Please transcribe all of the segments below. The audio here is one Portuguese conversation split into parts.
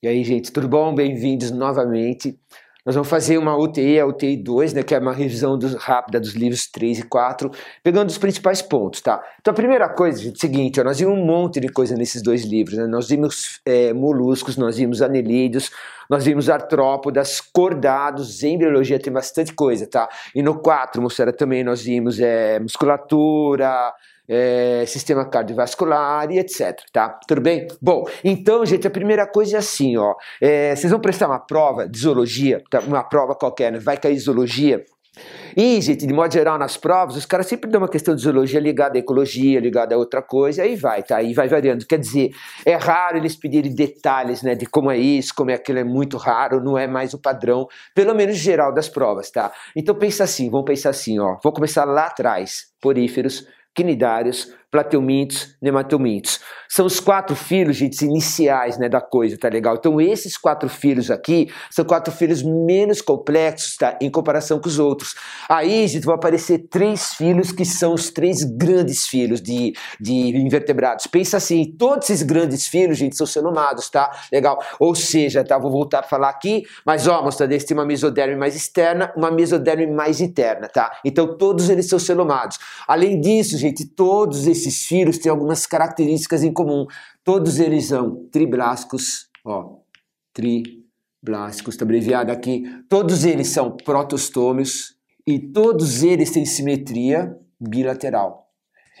E aí, gente, tudo bom? Bem-vindos novamente. Nós vamos fazer uma UTI, a UTI 2, né, que é uma revisão dos, rápida dos livros 3 e 4, pegando os principais pontos, tá? Então, a primeira coisa, gente, é o seguinte, ó, nós vimos um monte de coisa nesses dois livros, né? Nós vimos é, moluscos, nós vimos anelídeos, nós vimos artrópodas, cordados, embriologia tem bastante coisa, tá? E no 4, mostrará também, nós vimos é, musculatura, é, sistema cardiovascular e etc, tá? Tudo bem? Bom, então, gente, a primeira coisa é assim, ó, é, vocês vão prestar uma prova de zoologia, tá? uma prova qualquer, né? vai cair zoologia, e, gente, de modo geral, nas provas, os caras sempre dão uma questão de zoologia ligada à ecologia, ligada a outra coisa, aí vai, tá? Aí vai variando. Quer dizer, é raro eles pedirem detalhes, né, de como é isso, como é aquilo, é muito raro, não é mais o padrão, pelo menos geral das provas, tá? Então pensa assim, vamos pensar assim, ó, vou começar lá atrás, poríferos, quinidários, plateumintos, nematomintos. São os quatro filhos, gente, iniciais né, da coisa, tá legal? Então esses quatro filhos aqui são quatro filhos menos complexos, tá? Em comparação com os outros. Aí, gente, vão aparecer três filhos que são os três grandes filhos de, de invertebrados. Pensa assim, todos esses grandes filhos, gente, são cenomados, tá? Legal? Ou seja, tá? Vou voltar a falar aqui, mas ó, mostra desse tem uma mesoderme mais externa, uma mesoderme mais interna, tá? Então todos eles são celomados. Além disso, gente, todos esses filhos têm algumas características em comum. Todos eles são triblásticos, ó, triblásticos, está abreviado aqui. Todos eles são protostômios e todos eles têm simetria bilateral.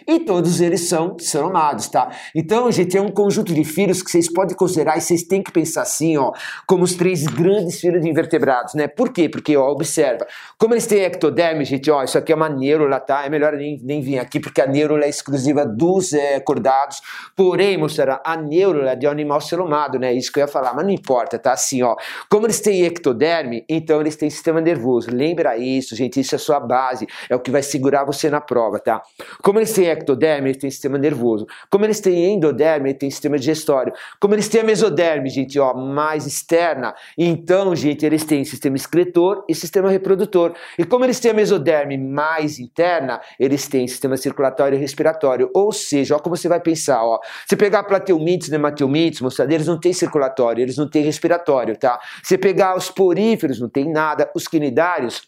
E todos eles são celomados, tá? Então, gente, é um conjunto de filhos que vocês podem considerar e vocês têm que pensar assim, ó, como os três grandes filhos de invertebrados, né? Por quê? Porque, ó, observa, como eles têm ectoderme, gente, ó, isso aqui é uma neurula, tá? É melhor nem, nem vir aqui, porque a neurula é exclusiva dos é, cordados, porém, mostrará, a neurula é de um animal celomado, né? Isso que eu ia falar, mas não importa, tá? Assim, ó, como eles têm ectoderme, então eles têm sistema nervoso, lembra isso, gente, isso é a sua base, é o que vai segurar você na prova, tá? Como eles têm ectoderme, eles têm sistema nervoso. Como eles têm endoderme, eles têm sistema digestório. Como eles têm a mesoderme, gente, ó, mais externa, então, gente, eles têm sistema excretor e sistema reprodutor. E como eles têm a mesoderme mais interna, eles têm sistema circulatório e respiratório. Ou seja, ó como você vai pensar, ó. Se pegar plateumites, nemateumites, mostradeiros, não tem circulatório, eles não têm respiratório, tá? Se pegar os poríferos, não tem nada. Os quinidários,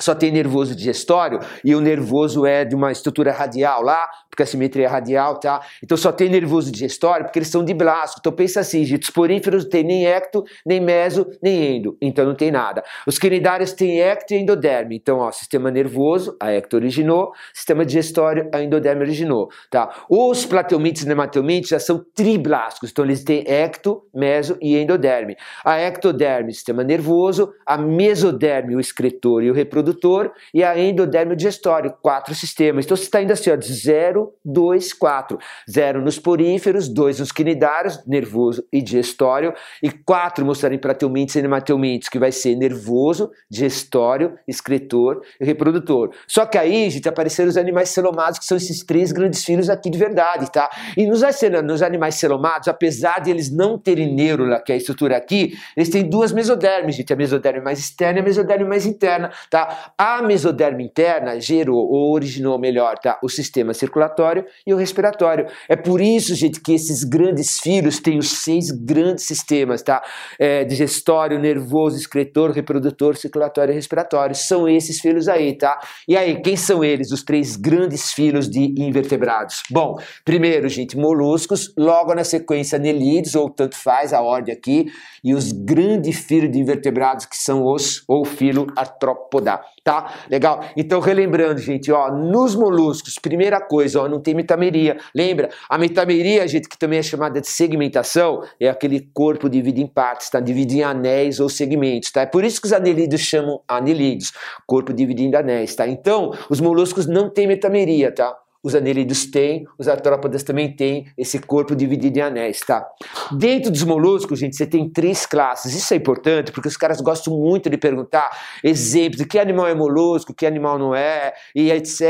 só tem nervoso digestório e o nervoso é de uma estrutura radial lá, porque a simetria é radial, tá? Então só tem nervoso digestório porque eles são de blasto. Então pensa assim, gente, os poríferos não tem nem ecto, nem meso, nem endo, então não tem nada. Os quinidários têm ecto e endoderme. Então, ó, sistema nervoso, a ecto originou, sistema digestório, a endoderme originou, tá? Os plateumites e nemateumites já são triblásticos, então eles têm ecto, meso e endoderme. A ectoderme, sistema nervoso, a mesoderme, o excretor e o reprodutor reprodutor e a endoderme digestório, quatro sistemas. Então você está indo assim, ó, de 0, 2, 4. 0 nos poríferos, 2 nos quinidários, nervoso e digestório, e 4 mostrarem para teumintes e nemateumintes, que vai ser nervoso, digestório, excretor e reprodutor. Só que aí, gente, apareceram os animais celomados, que são esses três grandes filhos aqui de verdade, tá? E nos, nos animais celomados, apesar de eles não terem neurula, que é a estrutura aqui, eles têm duas mesodermes, gente, a mesoderme mais externa e a mesoderme mais interna, tá? A mesoderma interna gerou ou originou melhor, tá? O sistema circulatório e o respiratório. É por isso, gente, que esses grandes filhos têm os seis grandes sistemas, tá? É, digestório, nervoso, excretor, reprodutor, circulatório e respiratório. São esses filhos aí, tá? E aí, quem são eles, os três grandes filhos de invertebrados? Bom, primeiro, gente, moluscos, logo na sequência, anelídeos, ou tanto faz a ordem aqui, e os grandes filhos de invertebrados, que são os, ou filo artrópoda tá? Legal? Então, relembrando, gente, ó, nos moluscos, primeira coisa, ó, não tem metameria. Lembra? A metameria, gente, que também é chamada de segmentação, é aquele corpo dividido em partes, tá? Dividido em anéis ou segmentos, tá? É por isso que os anelídeos chamam anelídeos, corpo dividido em anéis, tá? Então, os moluscos não têm metameria, tá? Os anelídeos têm, os artrópodas também têm esse corpo dividido em anéis, tá? Dentro dos moluscos, gente, você tem três classes. Isso é importante porque os caras gostam muito de perguntar exemplos de que animal é molusco, que animal não é, e etc.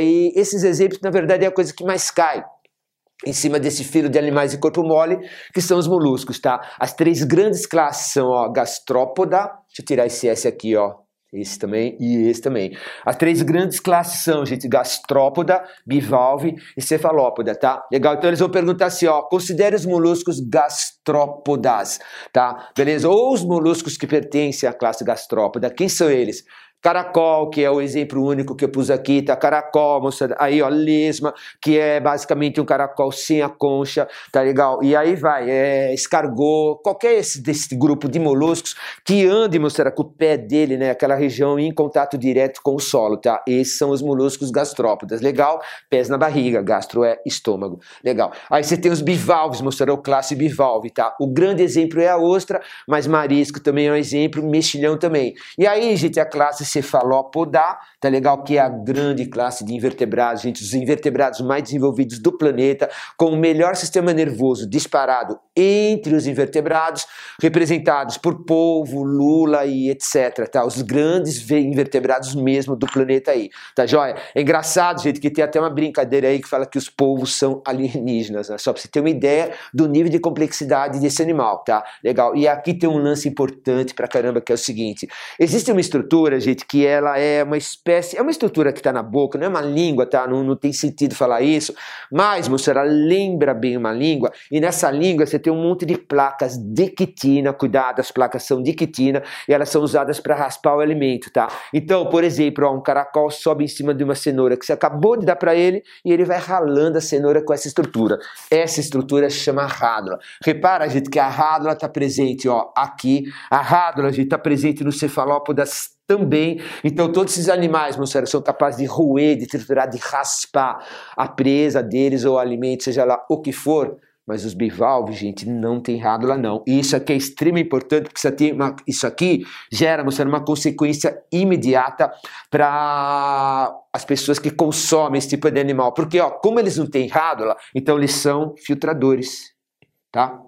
E esses exemplos, na verdade, é a coisa que mais cai em cima desse filo de animais de corpo mole, que são os moluscos, tá? As três grandes classes são, ó, gastrópoda, deixa eu tirar esse S aqui, ó, esse também e esse também. As três grandes classes são, gente, gastrópoda, bivalve e cefalópoda, tá? Legal? Então eles vão perguntar assim, ó, considere os moluscos gastrópodas, tá? Beleza? Ou os moluscos que pertencem à classe gastrópoda, quem são eles? Caracol, que é o exemplo único que eu pus aqui, tá? Caracol, moça, aí ó, lesma, que é basicamente um caracol sem a concha, tá legal? E aí vai, é escargot, qualquer esse, desse grupo de moluscos que ande, moça, com o pé dele, né? Aquela região em contato direto com o solo, tá? Esses são os moluscos gastrópodas, legal? Pés na barriga, gastro é estômago, legal. Aí você tem os bivalves, moça, o classe bivalve, tá? O grande exemplo é a ostra, mas marisco também é um exemplo, mexilhão também. E aí, gente, a classe cefalópoda, tá legal? Que é a grande classe de invertebrados, gente, os invertebrados mais desenvolvidos do planeta, com o melhor sistema nervoso disparado entre os invertebrados, representados por polvo, lula e etc, tá? Os grandes invertebrados mesmo do planeta aí, tá joia? É engraçado, gente, que tem até uma brincadeira aí que fala que os polvos são alienígenas, né? Só pra você ter uma ideia do nível de complexidade desse animal, tá? Legal. E aqui tem um lance importante pra caramba, que é o seguinte, existe uma estrutura, gente, que ela é uma espécie, é uma estrutura que está na boca, não é uma língua, tá? Não, não tem sentido falar isso, mas, moça, ela lembra bem uma língua, e nessa língua você tem um monte de placas de quitina, cuidado, as placas são de quitina, e elas são usadas para raspar o alimento, tá? Então, por exemplo, ó, um caracol sobe em cima de uma cenoura que você acabou de dar para ele, e ele vai ralando a cenoura com essa estrutura. Essa estrutura chama rádula. Repara, gente, que a rádula está presente, ó, aqui, a rádula, gente, está presente no cefalópodas também. Então, todos esses animais, moçada, são capazes de roer, de triturar, de raspar a presa deles ou o alimento, seja lá o que for. Mas os bivalves, gente, não tem rádula, não. E isso aqui é extremamente importante, porque isso aqui, uma, isso aqui gera, moçada, uma consequência imediata para as pessoas que consomem esse tipo de animal. Porque, ó, como eles não têm rádula, então eles são filtradores, tá?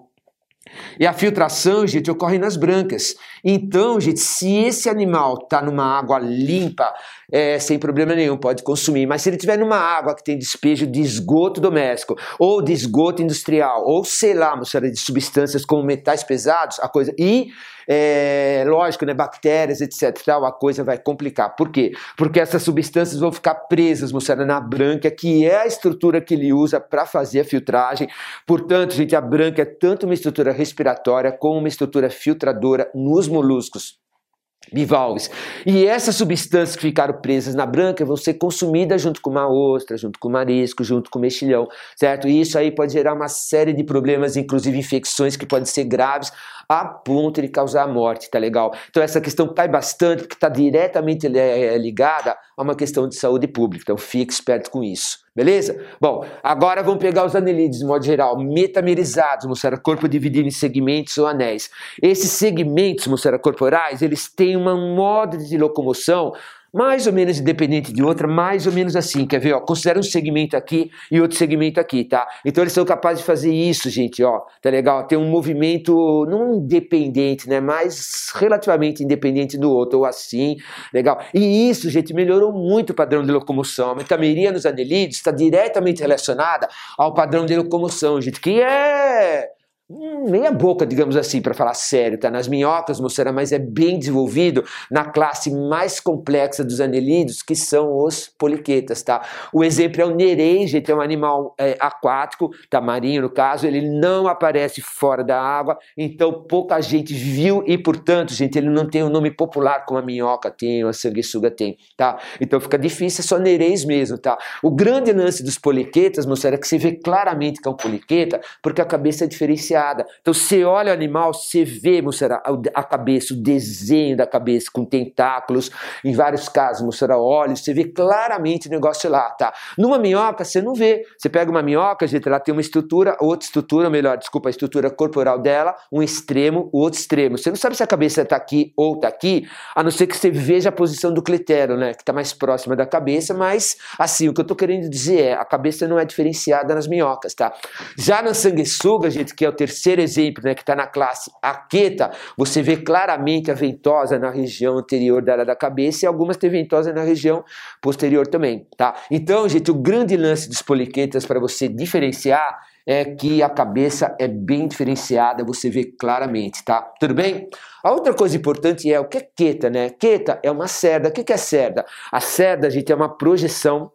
E a filtração, gente, ocorre nas brancas. Então, gente, se esse animal está numa água limpa, é, sem problema nenhum, pode consumir. Mas se ele estiver numa água que tem despejo de esgoto doméstico, ou de esgoto industrial, ou sei lá, série de substâncias como metais pesados, a coisa. E é, lógico, né, bactérias, etc. Tal, a coisa vai complicar. Por quê? Porque essas substâncias vão ficar presas, moçada, na branca, que é a estrutura que ele usa para fazer a filtragem. Portanto, gente, a branca é tanto uma estrutura respiratória como uma estrutura filtradora nos moluscos bivalves. E essas substâncias que ficaram presas na branca vão ser consumidas junto com uma ostra, junto com marisco, junto com mexilhão, certo? E isso aí pode gerar uma série de problemas, inclusive infecções que podem ser graves a ponto de causar a morte, tá legal? Então essa questão cai bastante porque está diretamente é, ligada a uma questão de saúde pública, então fique esperto com isso. Beleza? Bom, agora vamos pegar os anelídeos de modo geral, metamerizados, moçada, corpo dividido em segmentos ou anéis. Esses segmentos, moçada, corporais, eles têm um modo de locomoção mais ou menos independente de outra, mais ou menos assim, quer ver, ó, considera um segmento aqui e outro segmento aqui, tá? Então eles são capazes de fazer isso, gente, ó, tá legal? Tem um movimento não independente, né, mas relativamente independente do outro, ou assim, legal? E isso, gente, melhorou muito o padrão de locomoção. A metameria nos anelídeos está diretamente relacionada ao padrão de locomoção, gente, que é meia boca, digamos assim, para falar sério, tá? Nas minhocas, moçada, mas é bem desenvolvido na classe mais complexa dos anelídeos, que são os poliquetas, tá? O exemplo é o nereide, é um animal é, aquático, tá? Marinho no caso, ele não aparece fora da água, então pouca gente viu e, portanto, gente, ele não tem um nome popular como a minhoca tem, a sanguessuga tem, tá? Então fica difícil, é só nereis mesmo, tá? O grande lance dos poliquetas, moçada, é que você vê claramente que é um poliqueta, porque a cabeça é diferenciada então você olha o animal, você vê, moçada, a cabeça, o desenho da cabeça com tentáculos, em vários casos, moçada, olhos, você vê claramente o negócio lá, tá? Numa minhoca você não vê. Você pega uma minhoca, gente, ela tem uma estrutura, outra estrutura, melhor, desculpa, a estrutura corporal dela, um extremo, o outro extremo. Você não sabe se a cabeça está aqui ou está aqui, a não ser que você veja a posição do clitério, né, que está mais próxima da cabeça, mas assim, o que eu estou querendo dizer é, a cabeça não é diferenciada nas minhocas, tá? Já na sanguessuga, gente, que é o terceiro terceiro exemplo, né, que está na classe Aqueta, você vê claramente a ventosa na região anterior da área da cabeça e algumas têm ventosa na região posterior também, tá? Então, gente, o grande lance dos poliquetas para você diferenciar é que a cabeça é bem diferenciada, você vê claramente, tá? Tudo bem? A outra coisa importante é o que é queta, né? Queta é uma cerda. O que é cerda? A cerda, gente, é uma projeção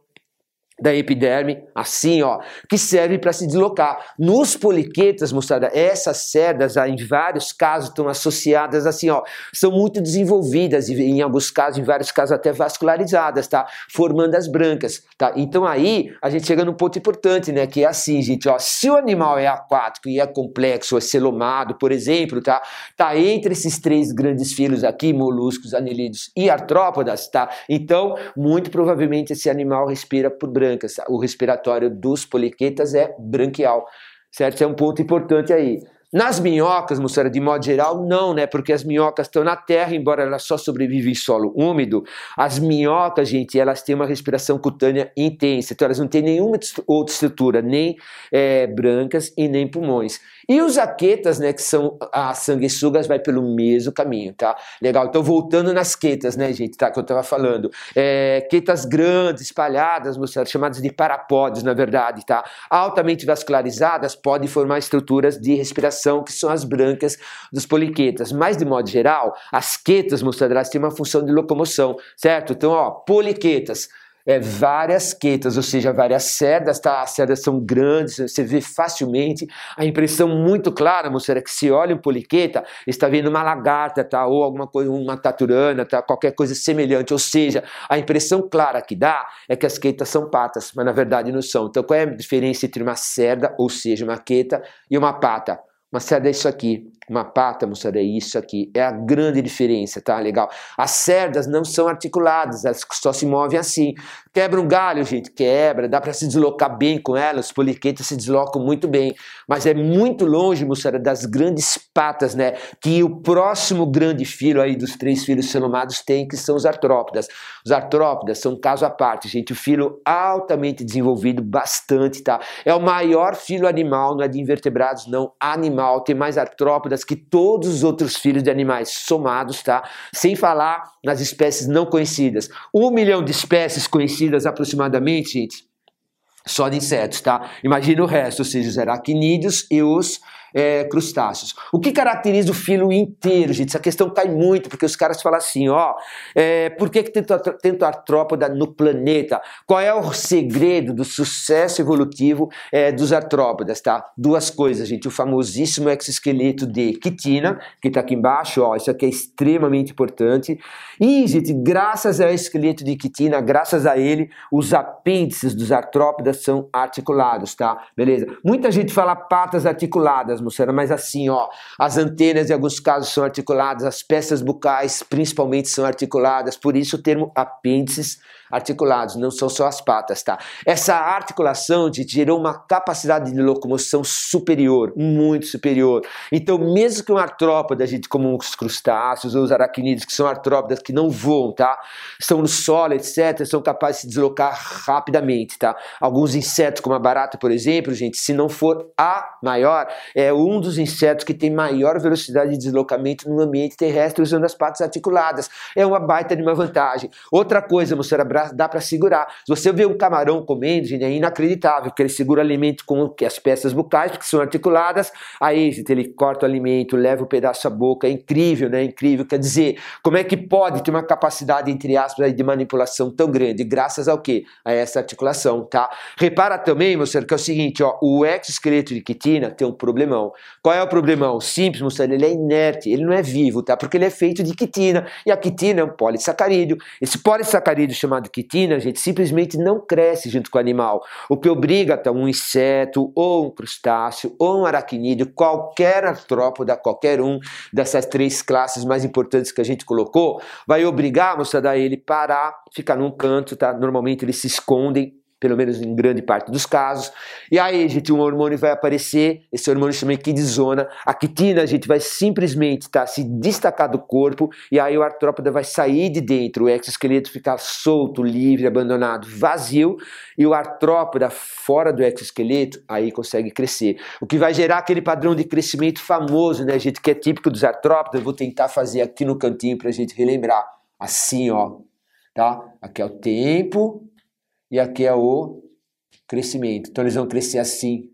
da epiderme, assim, ó, que serve para se deslocar. Nos poliquetas, mostrada, essas cerdas, em vários casos, estão associadas assim, ó, são muito desenvolvidas e em alguns casos, em vários casos até vascularizadas, tá? Formando as brancas, tá? Então aí a gente chega num ponto importante, né? Que é assim, gente, ó, se o animal é aquático e é complexo, é celomado, por exemplo, tá? Tá entre esses três grandes filos aqui, moluscos, anelídeos e artrópodas, tá? Então, muito provavelmente esse animal respira por brancas brancas. O respiratório dos poliquetas é branquial, certo? É um ponto importante aí. Nas minhocas, moçada, de modo geral, não, né? Porque as minhocas estão na terra, embora elas só sobrevivem em solo úmido. As minhocas, gente, elas têm uma respiração cutânea intensa, então elas não têm nenhuma outra estrutura, nem é, brancas e nem pulmões. E os aquetas, né, que são as sanguessugas, vai pelo mesmo caminho, tá? Legal, então voltando nas quetas, né, gente, tá, que eu tava falando. É, quetas grandes, espalhadas, moçada, chamadas de parapódios, na verdade, tá? Altamente vascularizadas, podem formar estruturas de respiração que são as brancas dos poliquetas. Mas, de modo geral, as quetas mostradoras têm uma função de locomoção, certo? Então, ó, poliquetas é, várias quetas, ou seja, várias cerdas, tá? As cerdas são grandes, você vê facilmente. A impressão muito clara, moçada, é que se olha um poliqueta, está vendo uma lagarta, tá? Ou alguma coisa, uma taturana, tá? Qualquer coisa semelhante. Ou seja, a impressão clara que dá é que as quetas são patas, mas na verdade não são. Então, qual é a diferença entre uma cerda, ou seja, uma queta, e uma pata? Cerda é isso aqui, uma pata, moçada, é isso aqui. É a grande diferença, tá? Legal. As cerdas não são articuladas, elas só se movem assim. Quebra um galho, gente, quebra, dá para se deslocar bem com elas, os poliquetas se deslocam muito bem. Mas é muito longe, moçada, das grandes patas, né? Que o próximo grande filho aí dos três filhos celomados tem, que são os artrópodas. Os artrópodas são um caso à parte, gente. O filo altamente desenvolvido, bastante, tá? É o maior filo animal, não é de invertebrados, não, animal animal tem mais artrópodas que todos os outros filhos de animais somados, tá? Sem falar nas espécies não conhecidas. Um milhão de espécies conhecidas aproximadamente, gente, só de insetos, tá? Imagina o resto, ou seja, os aracnídeos e os é, crustáceos. O que caracteriza o filo inteiro, gente? Essa questão cai muito, porque os caras falam assim, ó, é, por que, que tanto artrópoda no planeta? Qual é o segredo do sucesso evolutivo é, dos artrópodas, tá? Duas coisas, gente. O famosíssimo exoesqueleto de quitina, que está aqui embaixo, ó, isso aqui é extremamente importante. E, gente, graças ao esqueleto de quitina, graças a ele, os apêndices dos artrópodas são articulados, tá? Beleza? Muita gente fala patas articuladas, atmosfera, mas assim, ó, as antenas em alguns casos são articuladas, as peças bucais principalmente são articuladas, por isso o termo apêndices articulados, não são só as patas, tá? Essa articulação te gerou uma capacidade de locomoção superior, muito superior. Então, mesmo que um artrópode, gente, como os crustáceos ou os aracnídeos, que são artrópodas que não voam, tá? Estão no solo, etc., são capazes de se deslocar rapidamente, tá? Alguns insetos, como a barata, por exemplo, gente, se não for a maior, é um dos insetos que tem maior velocidade de deslocamento no ambiente terrestre usando as patas articuladas. É uma baita de uma vantagem. Outra coisa, moçada, dá para segurar. Se você vê um camarão comendo, gente, é inacreditável, porque ele segura o alimento com as peças bucais, que são articuladas, aí gente, ele corta o alimento, leva o um pedaço à boca, é incrível, né? É incrível. Quer dizer, como é que pode ter uma capacidade, entre aspas, de manipulação tão grande? Graças ao quê? A essa articulação, tá? Repara também, senhor, que é o seguinte, ó, o exoesqueleto de quitina tem um problemão. Qual é o problemão? Simples, senhor, ele é inerte, ele não é vivo, tá? Porque ele é feito de quitina, e a quitina é um polissacarídeo. Esse polissacarídeo chamado quitina, gente, simplesmente não cresce junto com o animal. O que obriga tá, um inseto, ou um crustáceo, ou um aracnídeo, qualquer artrópoda, qualquer um dessas três classes mais importantes que a gente colocou, vai obrigar, moçada, a ele parar, ficar num canto, tá? Normalmente eles se escondem pelo menos em grande parte dos casos. E aí, gente, um hormônio vai aparecer, esse hormônio chama equidizona. A quitina, a gente vai simplesmente tá, se destacar do corpo e aí o artrópoda vai sair de dentro, o exoesqueleto ficar solto, livre, abandonado, vazio e o artrópoda fora do exoesqueleto aí consegue crescer. O que vai gerar aquele padrão de crescimento famoso, né, gente, que é típico dos artrópodas. Eu vou tentar fazer aqui no cantinho para a gente relembrar. Assim, ó, tá? Aqui é o tempo, e aqui é o crescimento. Então eles vão crescer assim.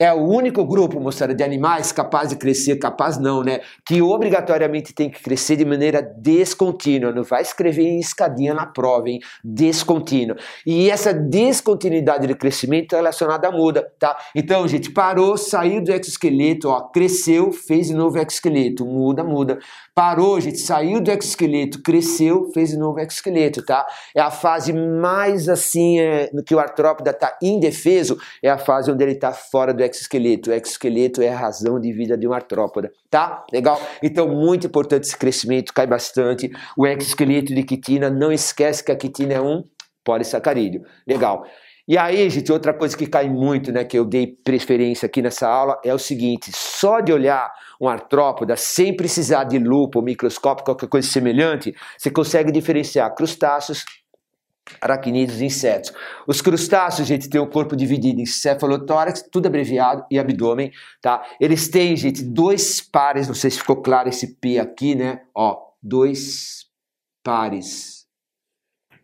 É o único grupo, moçada, de animais capaz de crescer, capaz não, né? Que obrigatoriamente tem que crescer de maneira descontínua. Não vai escrever em escadinha na prova, hein? Descontínua. E essa descontinuidade de crescimento é relacionada à muda, tá? Então, gente, parou, saiu do exoesqueleto, ó, cresceu, fez de novo exoesqueleto, muda, muda. Parou, gente, saiu do exoesqueleto, cresceu, fez de novo exoesqueleto, tá? É a fase mais assim, é, que o artrópoda está indefeso, é a fase onde ele está fora do exoesqueleto. O exoesqueleto é a razão de vida de um artrópoda, tá? Legal? Então, muito importante esse crescimento, cai bastante. O exoesqueleto de quitina, não esquece que a quitina é um polissacarídeo. Legal. E aí, gente, outra coisa que cai muito, né, que eu dei preferência aqui nessa aula, é o seguinte: só de olhar um artrópoda sem precisar de lupa ou microscópio, qualquer coisa semelhante, você consegue diferenciar crustáceos, aracnídeos e insetos. Os crustáceos, gente, têm o corpo dividido em cefalotórax, tudo abreviado, e abdômen, tá? Eles têm, gente, dois pares, não sei se ficou claro esse P aqui, né? Ó, dois pares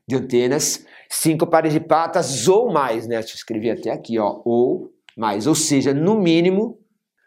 de antenas cinco pares de patas ou mais, né? Deixa eu escrever até aqui, ó, ou mais, ou seja, no mínimo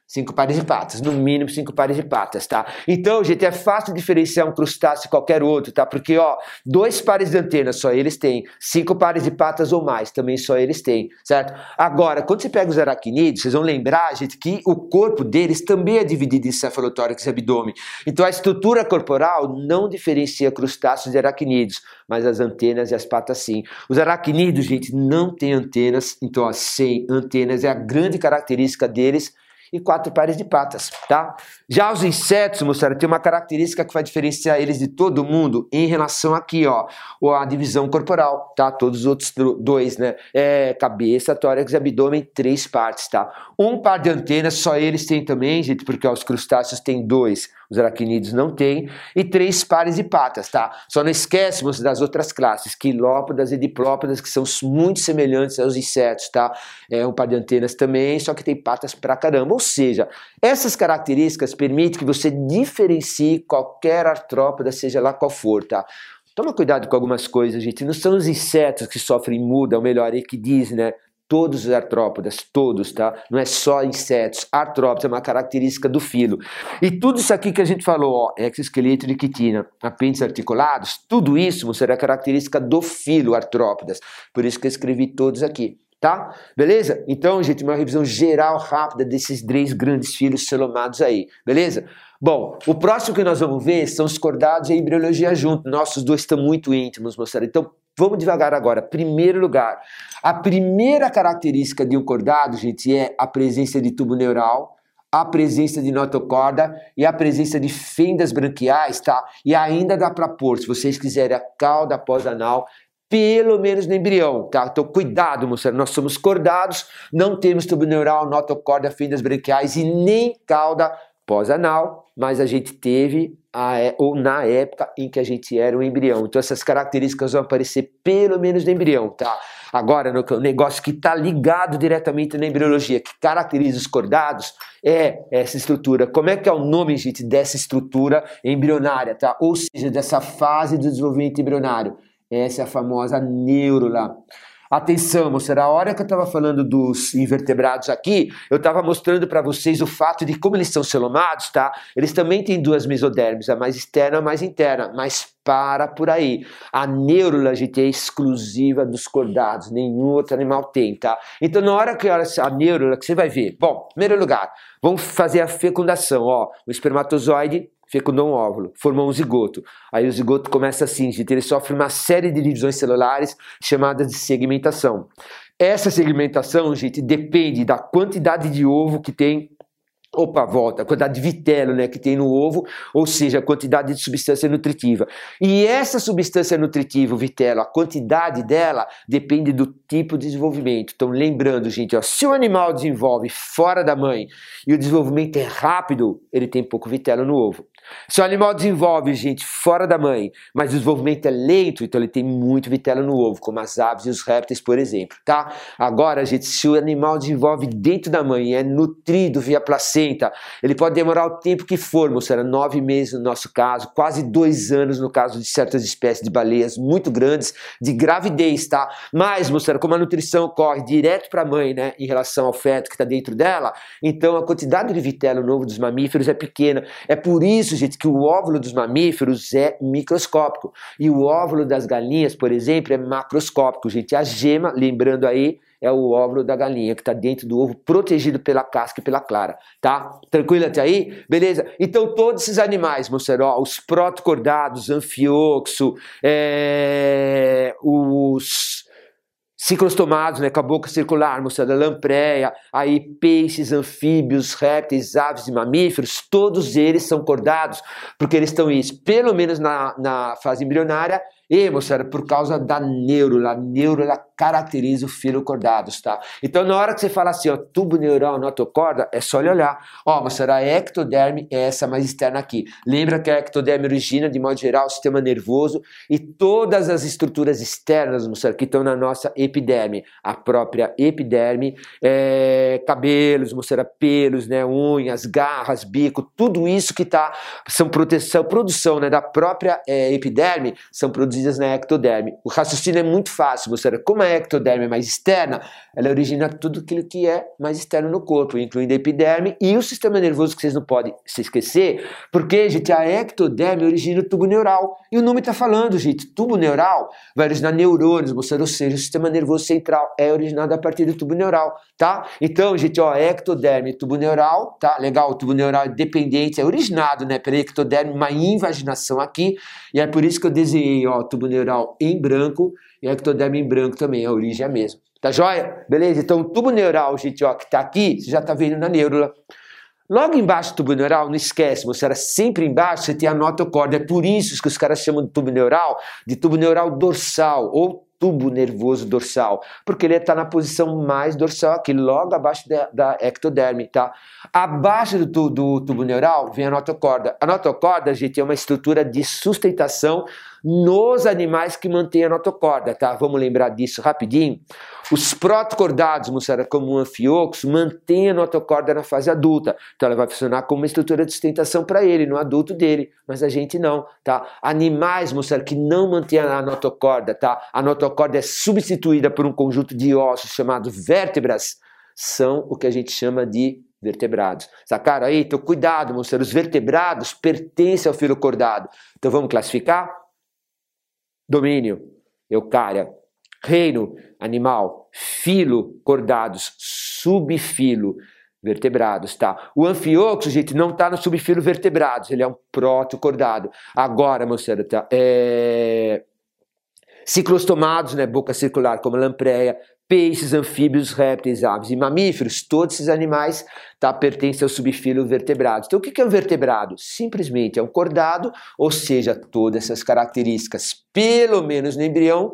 Cinco pares de patas, no mínimo cinco pares de patas, tá? Então, gente, é fácil diferenciar um crustáceo qualquer outro, tá? Porque, ó, dois pares de antenas só eles têm, cinco pares de patas ou mais também só eles têm, certo? Agora, quando você pega os aracnídeos, vocês vão lembrar, gente, que o corpo deles também é dividido em cefalotórax e abdômen. Então, a estrutura corporal não diferencia crustáceos de aracnídeos, mas as antenas e as patas sim. Os aracnídeos, gente, não têm antenas, então, ó, sem antenas é a grande característica deles e quatro pares de patas, tá? Já os insetos, moçada, tem uma característica que vai diferenciar eles de todo mundo em relação aqui, ó, a divisão corporal, tá? Todos os outros dois, né? É, cabeça, tórax e abdômen, três partes, tá? Um par de antenas, só eles têm também, gente, porque ó, os crustáceos têm dois os aracnídeos não têm, e três pares de patas, tá? Só não esquecemos das outras classes, quilópodas e diplópodas, que são muito semelhantes aos insetos, tá? É um par de antenas também, só que tem patas pra caramba. Ou seja, essas características permitem que você diferencie qualquer artrópoda, seja lá qual for, tá? Toma cuidado com algumas coisas, gente. Não são os insetos que sofrem muda, ou melhor, é que diz, né? Todos os artrópodas, todos, tá? Não é só insetos. Artrópodes é uma característica do filo. E tudo isso aqui que a gente falou, ó, exoesqueleto de quitina, apêndices articulados, tudo isso será característica do filo artrópodas. Por isso que eu escrevi todos aqui, tá? Beleza? Então, gente, uma revisão geral rápida desses três grandes filos celomados aí, beleza? Bom, o próximo que nós vamos ver são os cordados e a embriologia junto. Nossos dois estão muito íntimos, moçada. Então, Vamos devagar agora. Primeiro lugar, a primeira característica de um cordado, gente, é a presença de tubo neural, a presença de notocorda e a presença de fendas branquiais, tá? E ainda dá para pôr, se vocês quiserem, a cauda pós-anal, pelo menos no embrião, tá? Então cuidado, moçada, nós somos cordados, não temos tubo neural, notocorda, fendas branquiais e nem cauda pós-anal, mas a gente teve a, ou na época em que a gente era um embrião. Então essas características vão aparecer pelo menos no embrião, tá? Agora, no negócio que está ligado diretamente na embriologia, que caracteriza os cordados, é essa estrutura. Como é que é o nome, gente, dessa estrutura embrionária, tá? Ou seja, dessa fase do desenvolvimento embrionário. Essa é a famosa neurula. Atenção, moçada, a hora que eu estava falando dos invertebrados aqui, eu estava mostrando para vocês o fato de como eles são celomados, tá? Eles também têm duas mesodermes, a mais externa e a mais interna, mas para por aí. A neurula, gente, é exclusiva dos cordados, nenhum outro animal tem, tá? Então, na hora que a neurula, que você vai ver, bom, primeiro lugar, vamos fazer a fecundação, ó, o espermatozoide fecundou um óvulo, formou um zigoto. Aí o zigoto começa assim, gente, ele sofre uma série de divisões celulares chamadas de segmentação. Essa segmentação, gente, depende da quantidade de ovo que tem Opa, volta, a quantidade de vitelo né, que tem no ovo, ou seja, a quantidade de substância nutritiva. E essa substância nutritiva, o vitelo, a quantidade dela depende do tipo de desenvolvimento. Então, lembrando, gente, ó, se o animal desenvolve fora da mãe e o desenvolvimento é rápido, ele tem pouco vitelo no ovo. Se o animal desenvolve, gente, fora da mãe, mas o desenvolvimento é lento, então ele tem muito vitelo no ovo, como as aves e os répteis, por exemplo, tá? Agora, gente, se o animal desenvolve dentro da mãe e é nutrido via placenta. Ele pode demorar o tempo que for, moçada, nove meses no nosso caso, quase dois anos no caso de certas espécies de baleias muito grandes, de gravidez, tá? Mas, moçada, como a nutrição corre direto para a mãe, né, em relação ao feto que está dentro dela, então a quantidade de vitelo novo dos mamíferos é pequena. É por isso, gente, que o óvulo dos mamíferos é microscópico e o óvulo das galinhas, por exemplo, é macroscópico, gente. A gema, lembrando aí, é o óvulo da galinha que está dentro do ovo, protegido pela casca e pela clara, tá? Tranquilo até aí? Beleza? Então todos esses animais, moçaró, os protocordados, anfioxo, é, os ciclostomados, né, com a boca circular, moçada, lampreia, aí peixes, anfíbios, répteis, aves e mamíferos, todos eles são cordados, porque eles estão isso, pelo menos na, na fase embrionária, e, moçada, por causa da neurula. A neurula caracteriza o filo cordados, tá? Então, na hora que você fala assim, ó, tubo neural notocorda, é só olhar. Ó, moçada, a ectoderme é essa mais externa aqui. Lembra que a ectoderme origina, de modo geral, o sistema nervoso e todas as estruturas externas, moçada, que estão na nossa epiderme. A própria epiderme, é, cabelos, moçada, pelos, né, unhas, garras, bico, tudo isso que tá, são proteção, produção, né, da própria é, epiderme, são produzidos produzidas na ectoderme. O raciocínio é muito fácil, você como a ectoderme é mais externa, ela origina tudo aquilo que é mais externo no corpo, incluindo a epiderme e o sistema nervoso que vocês não podem se esquecer, porque, gente, a ectoderme origina o tubo neural. E o nome está falando, gente, tubo neural vai originar neurônios, mostrando, ou seja, o sistema nervoso central é originado a partir do tubo neural, tá? Então, gente, ó, ectoderme, tubo neural, tá? Legal, o tubo neural é dependente, é originado, né, pela ectoderme, uma invaginação aqui, e é por isso que eu desenhei, ó, tubo neural em branco e ectoderme em branco também, a origem é a mesma. Tá joia? Beleza? Então, tubo neural, gente, ó, que está aqui, você já está vendo na neurula. Logo embaixo do tubo neural, não esquece, você era sempre embaixo, você tem a notocorda. É por isso que os caras chamam de tubo neural de tubo neural dorsal ou tubo nervoso dorsal, porque ele está na posição mais dorsal aqui, logo abaixo da, da ectoderme, tá? Abaixo do, do, tubo neural vem a notocorda. A notocorda, gente, é uma estrutura de sustentação nos animais que mantêm a notocorda, tá? Vamos lembrar disso rapidinho. Os protocordados, moçada, como o anfioxo, mantêm a notocorda na fase adulta. Então ela vai funcionar como uma estrutura de sustentação para ele, no adulto dele, mas a gente não, tá? Animais, moçada, que não mantêm a notocorda, tá? A notocorda é substituída por um conjunto de ossos chamado vértebras, são o que a gente chama de vertebrados. Sacaram aí? Então cuidado, moçada, os vertebrados pertencem ao filo cordado. Então vamos classificar? Domínio, eucária, reino animal, filo, cordados, subfilo, vertebrados, tá? O anfioxo, gente, não está no subfilo vertebrados, ele é um protocordado. Agora, moçada, tá? É... Ciclostomados, né, boca circular, como lampreia, peixes, anfíbios, répteis, aves e mamíferos, todos esses animais tá, pertencem ao subfilo vertebrado. Então, o que é um vertebrado? Simplesmente é um cordado, ou seja, todas essas características, pelo menos no embrião,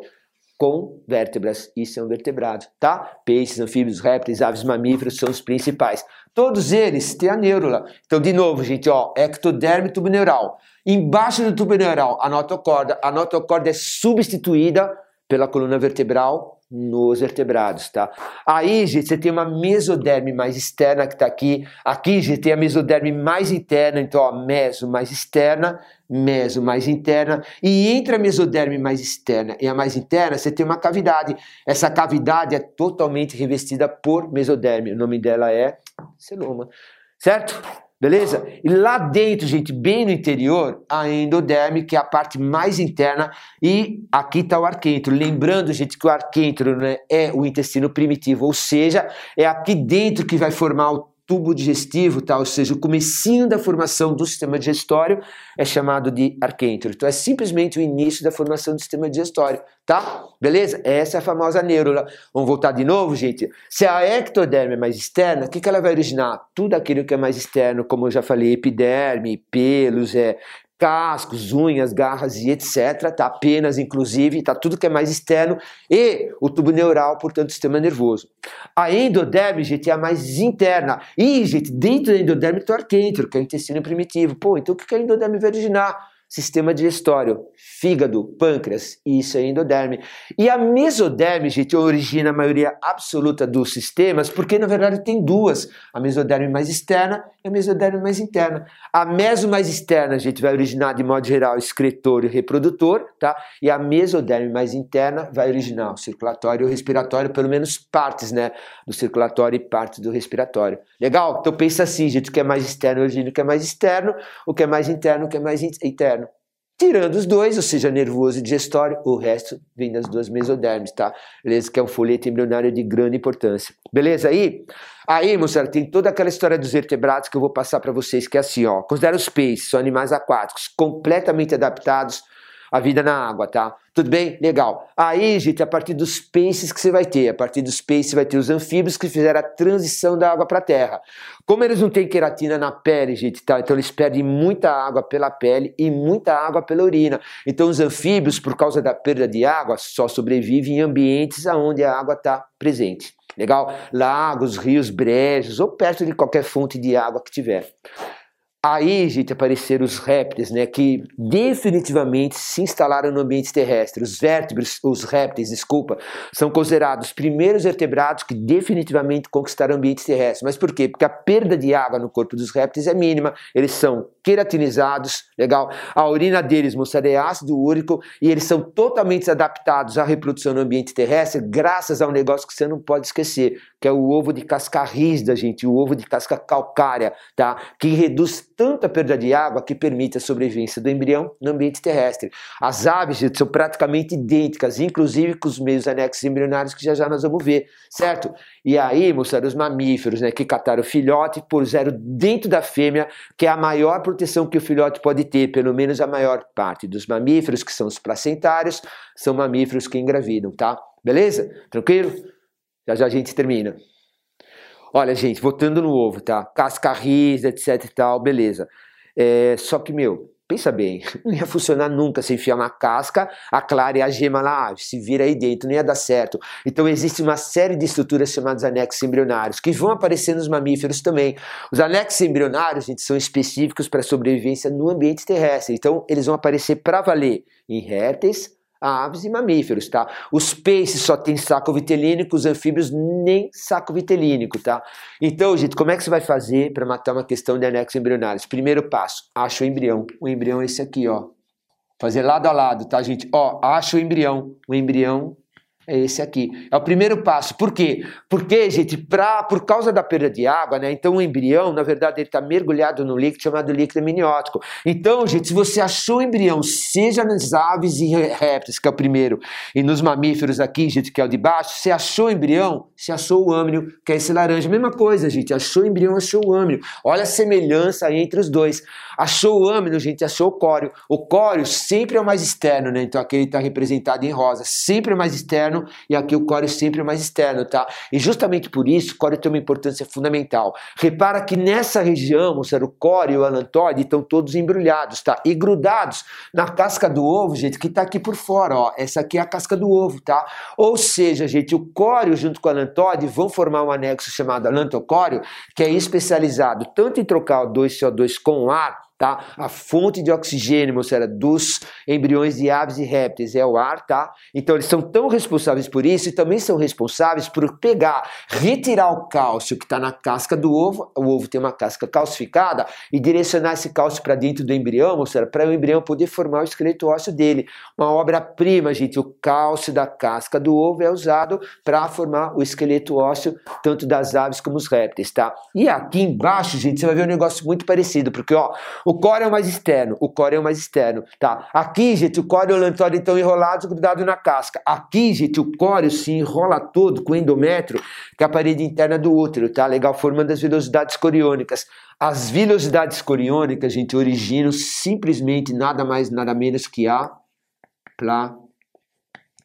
com vértebras. Isso é um vertebrado, tá? Peixes, anfíbios, répteis, aves, mamíferos são os principais. Todos eles têm a neurula. Então, de novo, gente, ó, ectoderme tubo neural. Embaixo do tubo neural, a notocorda. A notocorda é substituída pela coluna vertebral nos vertebrados, tá? Aí, gente, você tem uma mesoderme mais externa que está aqui. Aqui, gente, tem a mesoderme mais interna, então, ó, meso mais externa, meso mais interna. E entre a mesoderme mais externa e a mais interna, você tem uma cavidade. Essa cavidade é totalmente revestida por mesoderme. O nome dela é celoma, certo? Beleza? E lá dentro, gente, bem no interior, a endoderme, que é a parte mais interna, e aqui está o arquêntero. Lembrando, gente, que o arquêntero né, é o intestino primitivo, ou seja, é aqui dentro que vai formar o tubo digestivo, tá? ou seja, o comecinho da formação do sistema digestório é chamado de arquêntero. Então é simplesmente o início da formação do sistema digestório, tá? Beleza? Essa é a famosa neurula. Vamos voltar de novo, gente? Se a ectoderme é mais externa, o que, que ela vai originar? Tudo aquilo que é mais externo, como eu já falei, epiderme, pelos, é, cascos, unhas, garras e etc, tá? Penas, inclusive, tá? Tudo que é mais externo e o tubo neural, portanto, o sistema nervoso. A endoderme, gente, é a mais interna. E, gente, dentro da endoderme tem o arquêntero, que é o intestino primitivo. Pô, então o que a endoderme originar? sistema digestório, fígado, pâncreas, isso é endoderme. E a mesoderme, gente, origina a maioria absoluta dos sistemas, porque na verdade tem duas, a mesoderme mais externa a mesoderme mais interna. A meso mais externa, a gente vai originar de modo geral excretor e reprodutor, tá? E a mesoderme mais interna vai originar o circulatório e o respiratório, pelo menos partes, né, do circulatório e partes do respiratório. Legal? Então pensa assim, gente, o que é mais externo origina o que é mais externo, o que é mais interno, o que é mais interno. Tirando os dois, ou seja, nervoso e digestório, o resto vem das duas mesodermes, tá? Beleza? Que é um folheto embrionário de grande importância. Beleza aí? Aí, moçada, tem toda aquela história dos vertebrados que eu vou passar para vocês, que é assim, ó. Considera os peixes, são animais aquáticos, completamente adaptados à vida na água, tá? Tudo bem? Legal. Aí, gente, a partir dos peixes que você vai ter, a partir dos peixes vai ter os anfíbios que fizeram a transição da água para a terra. Como eles não têm queratina na pele, gente, tá? Então eles perdem muita água pela pele e muita água pela urina. Então os anfíbios, por causa da perda de água, só sobrevivem em ambientes onde a água está presente. Legal? Lagos, rios, brejos ou perto de qualquer fonte de água que tiver. Aí, gente, apareceram os répteis, né, que definitivamente se instalaram no ambiente terrestre. Os vértebros, os répteis, desculpa, são considerados os primeiros vertebrados que definitivamente conquistaram ambientes terrestres. Mas por quê? Porque a perda de água no corpo dos répteis é mínima, eles são queratinizados, legal? A urina deles, moçada, é ácido úrico e eles são totalmente adaptados à reprodução no ambiente terrestre graças a um negócio que você não pode esquecer, que é o ovo de casca rígida, gente, o ovo de casca calcária, tá? Que reduz tanta perda de água que permite a sobrevivência do embrião no ambiente terrestre. As aves gente, são praticamente idênticas, inclusive com os meios anexos embrionários que já já nós vamos ver, certo? E aí, moçada, os mamíferos, né, que cataram o filhote puseram dentro da fêmea, que é a maior proteção que o filhote pode ter, pelo menos a maior parte dos mamíferos, que são os placentários, são mamíferos que engravidam, tá? Beleza? Tranquilo? Já já a gente termina. Olha, gente, voltando no ovo, tá? Casca risa, etc e tal, beleza. É, só que, meu, pensa bem, não ia funcionar nunca se enfiar uma casca, a clara e a gema lá, ah, se vira aí dentro, não ia dar certo. Então existe uma série de estruturas chamadas anexos embrionários, que vão aparecer nos mamíferos também. Os anexos embrionários, gente, são específicos para sobrevivência no ambiente terrestre, então eles vão aparecer para valer em répteis, aves e mamíferos, tá? Os peixes só tem saco vitelínico, os anfíbios nem saco vitelínico, tá? Então, gente, como é que você vai fazer para matar uma questão de anexos embrionários? Primeiro passo, acha o embrião. O embrião é esse aqui, ó. Fazer lado a lado, tá, gente? Ó, acha o embrião. O embrião é esse aqui. É o primeiro passo. Por quê? Porque, gente, pra, por causa da perda de água, né? Então o embrião, na verdade, ele está mergulhado no líquido chamado líquido amniótico. Então, gente, se você achou o embrião, seja nas aves e répteis, que é o primeiro, e nos mamíferos aqui, gente, que é o de baixo, você achou o embrião, você achou o âmnio, que é esse laranja. Mesma coisa, gente. Achou o embrião, achou o âmnio. Olha a semelhança aí entre os dois. Achou o âmnio, gente, achou o córeo. O córeo sempre é o mais externo, né? Então aqui ele está representado em rosa. Sempre é o mais externo externo e aqui o core sempre é mais externo, tá? E justamente por isso o core tem uma importância fundamental. Repara que nessa região, o core e o alantóide estão todos embrulhados, tá? E grudados na casca do ovo, gente, que tá aqui por fora, ó. Essa aqui é a casca do ovo, tá? Ou seja, gente, o córeo junto com o alantóide vão formar um anexo chamado alantocóreo, que é especializado tanto em trocar o 2CO2 com ar, tá? A fonte de oxigênio, moçada, dos embriões de aves e répteis é o ar, tá? Então eles são tão responsáveis por isso e também são responsáveis por pegar, retirar o cálcio que está na casca do ovo, o ovo tem uma casca calcificada, e direcionar esse cálcio para dentro do embrião, moçada, para o embrião poder formar o esqueleto ósseo dele. Uma obra-prima, gente, o cálcio da casca do ovo é usado para formar o esqueleto ósseo tanto das aves como os répteis, tá? E aqui embaixo, gente, você vai ver um negócio muito parecido, porque ó, o o core é o mais externo, o core é o mais externo, tá? Aqui, gente, o core e o lantório estão enrolados, grudados na casca. Aqui, gente, o core se enrola todo com o endométrio, que é a parede interna do útero, tá? Legal, formando as velocidades coriônicas. As velocidades coriônicas, gente, originam simplesmente nada mais, nada menos que a placenta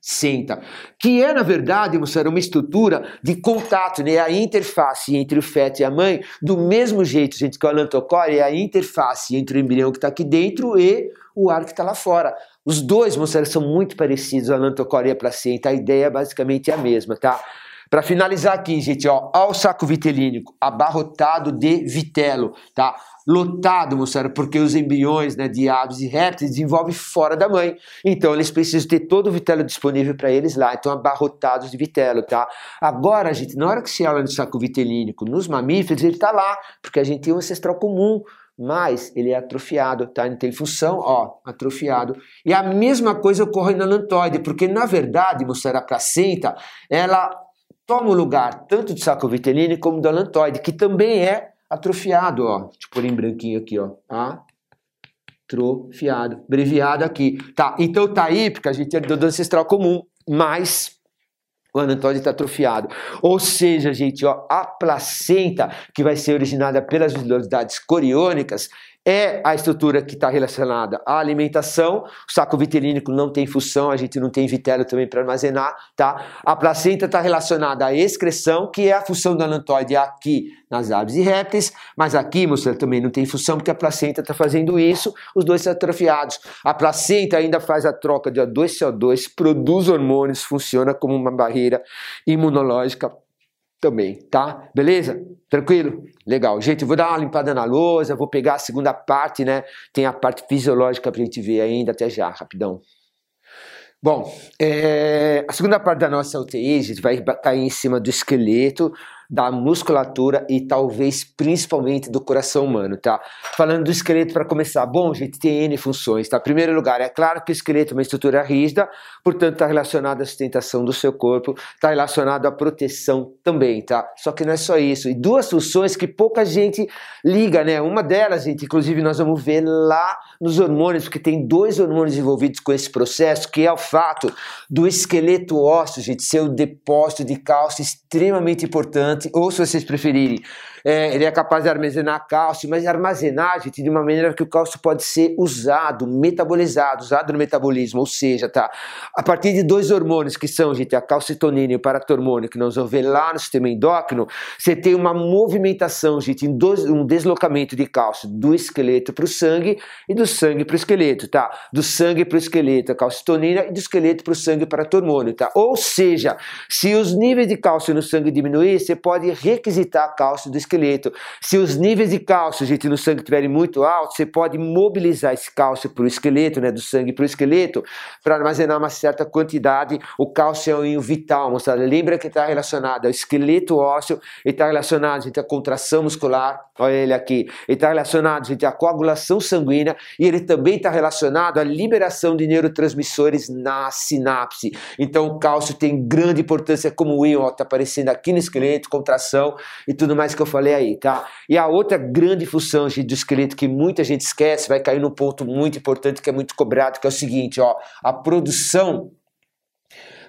senta, que é na verdade moçada, uma estrutura de contato, né? a interface entre o feto e a mãe, do mesmo jeito, gente, que o alantocório é a interface entre o embrião que está aqui dentro e o ar que está lá fora. Os dois, moçada, são muito parecidos, o alantocório e a placenta, a ideia é basicamente a mesma, tá? Para finalizar aqui, gente, ó, ó o saco vitelínico abarrotado de vitelo, tá? Lotado, moçada, porque os embriões né, de aves e répteis desenvolvem fora da mãe. Então, eles precisam ter todo o vitelo disponível para eles lá. Então, abarrotados de vitelo, tá? Agora, gente, na hora que se olha no saco vitelínico, nos mamíferos, ele está lá, porque a gente tem um ancestral comum mas ele é atrofiado, tá? Ele tem função, ó, atrofiado. E a mesma coisa ocorre na lantoide, porque na verdade, moçada, a placenta, ela toma o lugar tanto do saco vitelino como do lantoide, que também é atrofiado, ó. Deixa eu pôr em branquinho aqui, ó. Atrofiado, abreviado aqui. Tá, então tá aí, porque a gente é do ancestral comum, mas o anatóide está atrofiado. Ou seja, gente, ó, a placenta que vai ser originada pelas velocidades coriônicas é a estrutura que está relacionada à alimentação. O saco vitelínico não tem função, a gente não tem vitelo também para armazenar, tá? A placenta está relacionada à excreção, que é a função do anantoide aqui nas aves e répteis, mas aqui, moça, também não tem função porque a placenta está fazendo isso, os dois são atrofiados. A placenta ainda faz a troca de O2 CO2, produz hormônios, funciona como uma barreira imunológica também, tá? Beleza? Tranquilo? Legal. Gente, vou dar uma limpada na lousa, vou pegar a segunda parte, né? Tem a parte fisiológica pra gente ver ainda, até já, rapidão. Bom, é, a segunda parte da nossa UTI, gente vai cair em cima do esqueleto, da musculatura e talvez principalmente do coração humano, tá? Falando do esqueleto para começar, bom, gente, tem N funções, tá? Primeiro lugar, é claro que o esqueleto é uma estrutura rígida, portanto está relacionado à sustentação do seu corpo, está relacionado à proteção também, tá? Só que não é só isso, e duas funções que pouca gente liga, né? Uma delas, gente, inclusive nós vamos ver lá nos hormônios, porque tem dois hormônios envolvidos com esse processo, que é o fato do esqueleto ósseo, gente, ser o depósito de cálcio extremamente importante ou se vocês preferirem, é, ele é capaz de armazenar cálcio, mas armazenar, gente, de uma maneira que o cálcio pode ser usado, metabolizado, usado no metabolismo, ou seja, tá? A partir de dois hormônios que são, gente, a calcitonina e o paratormônio, que nós vamos ver lá no sistema endócrino, você tem uma movimentação, gente, um deslocamento de cálcio do esqueleto para o sangue e do sangue para o esqueleto, tá? Do sangue para o esqueleto, a calcitonina, e do esqueleto para o sangue para paratormônio, tá? Ou seja, se os níveis de cálcio no sangue diminuir, você pode requisitar cálcio do esqueleto esqueleto. Se os níveis de cálcio, gente, no sangue estiverem muito altos, você pode mobilizar esse cálcio para o esqueleto, né, do sangue para o esqueleto, para armazenar uma certa quantidade. O cálcio é um índio vital, moçada. Lembra que está relacionado ao esqueleto ósseo, e está relacionado, gente, à contração muscular, olha ele aqui. Ele está relacionado, gente, à coagulação sanguínea, e ele também está relacionado à liberação de neurotransmissores na sinapse. Então, o cálcio tem grande importância como o íon, está aparecendo aqui no esqueleto, contração e tudo mais que eu falei falei aí, tá? E a outra grande função do esqueleto que muita gente esquece, vai cair num ponto muito importante que é muito cobrado, que é o seguinte, ó, a produção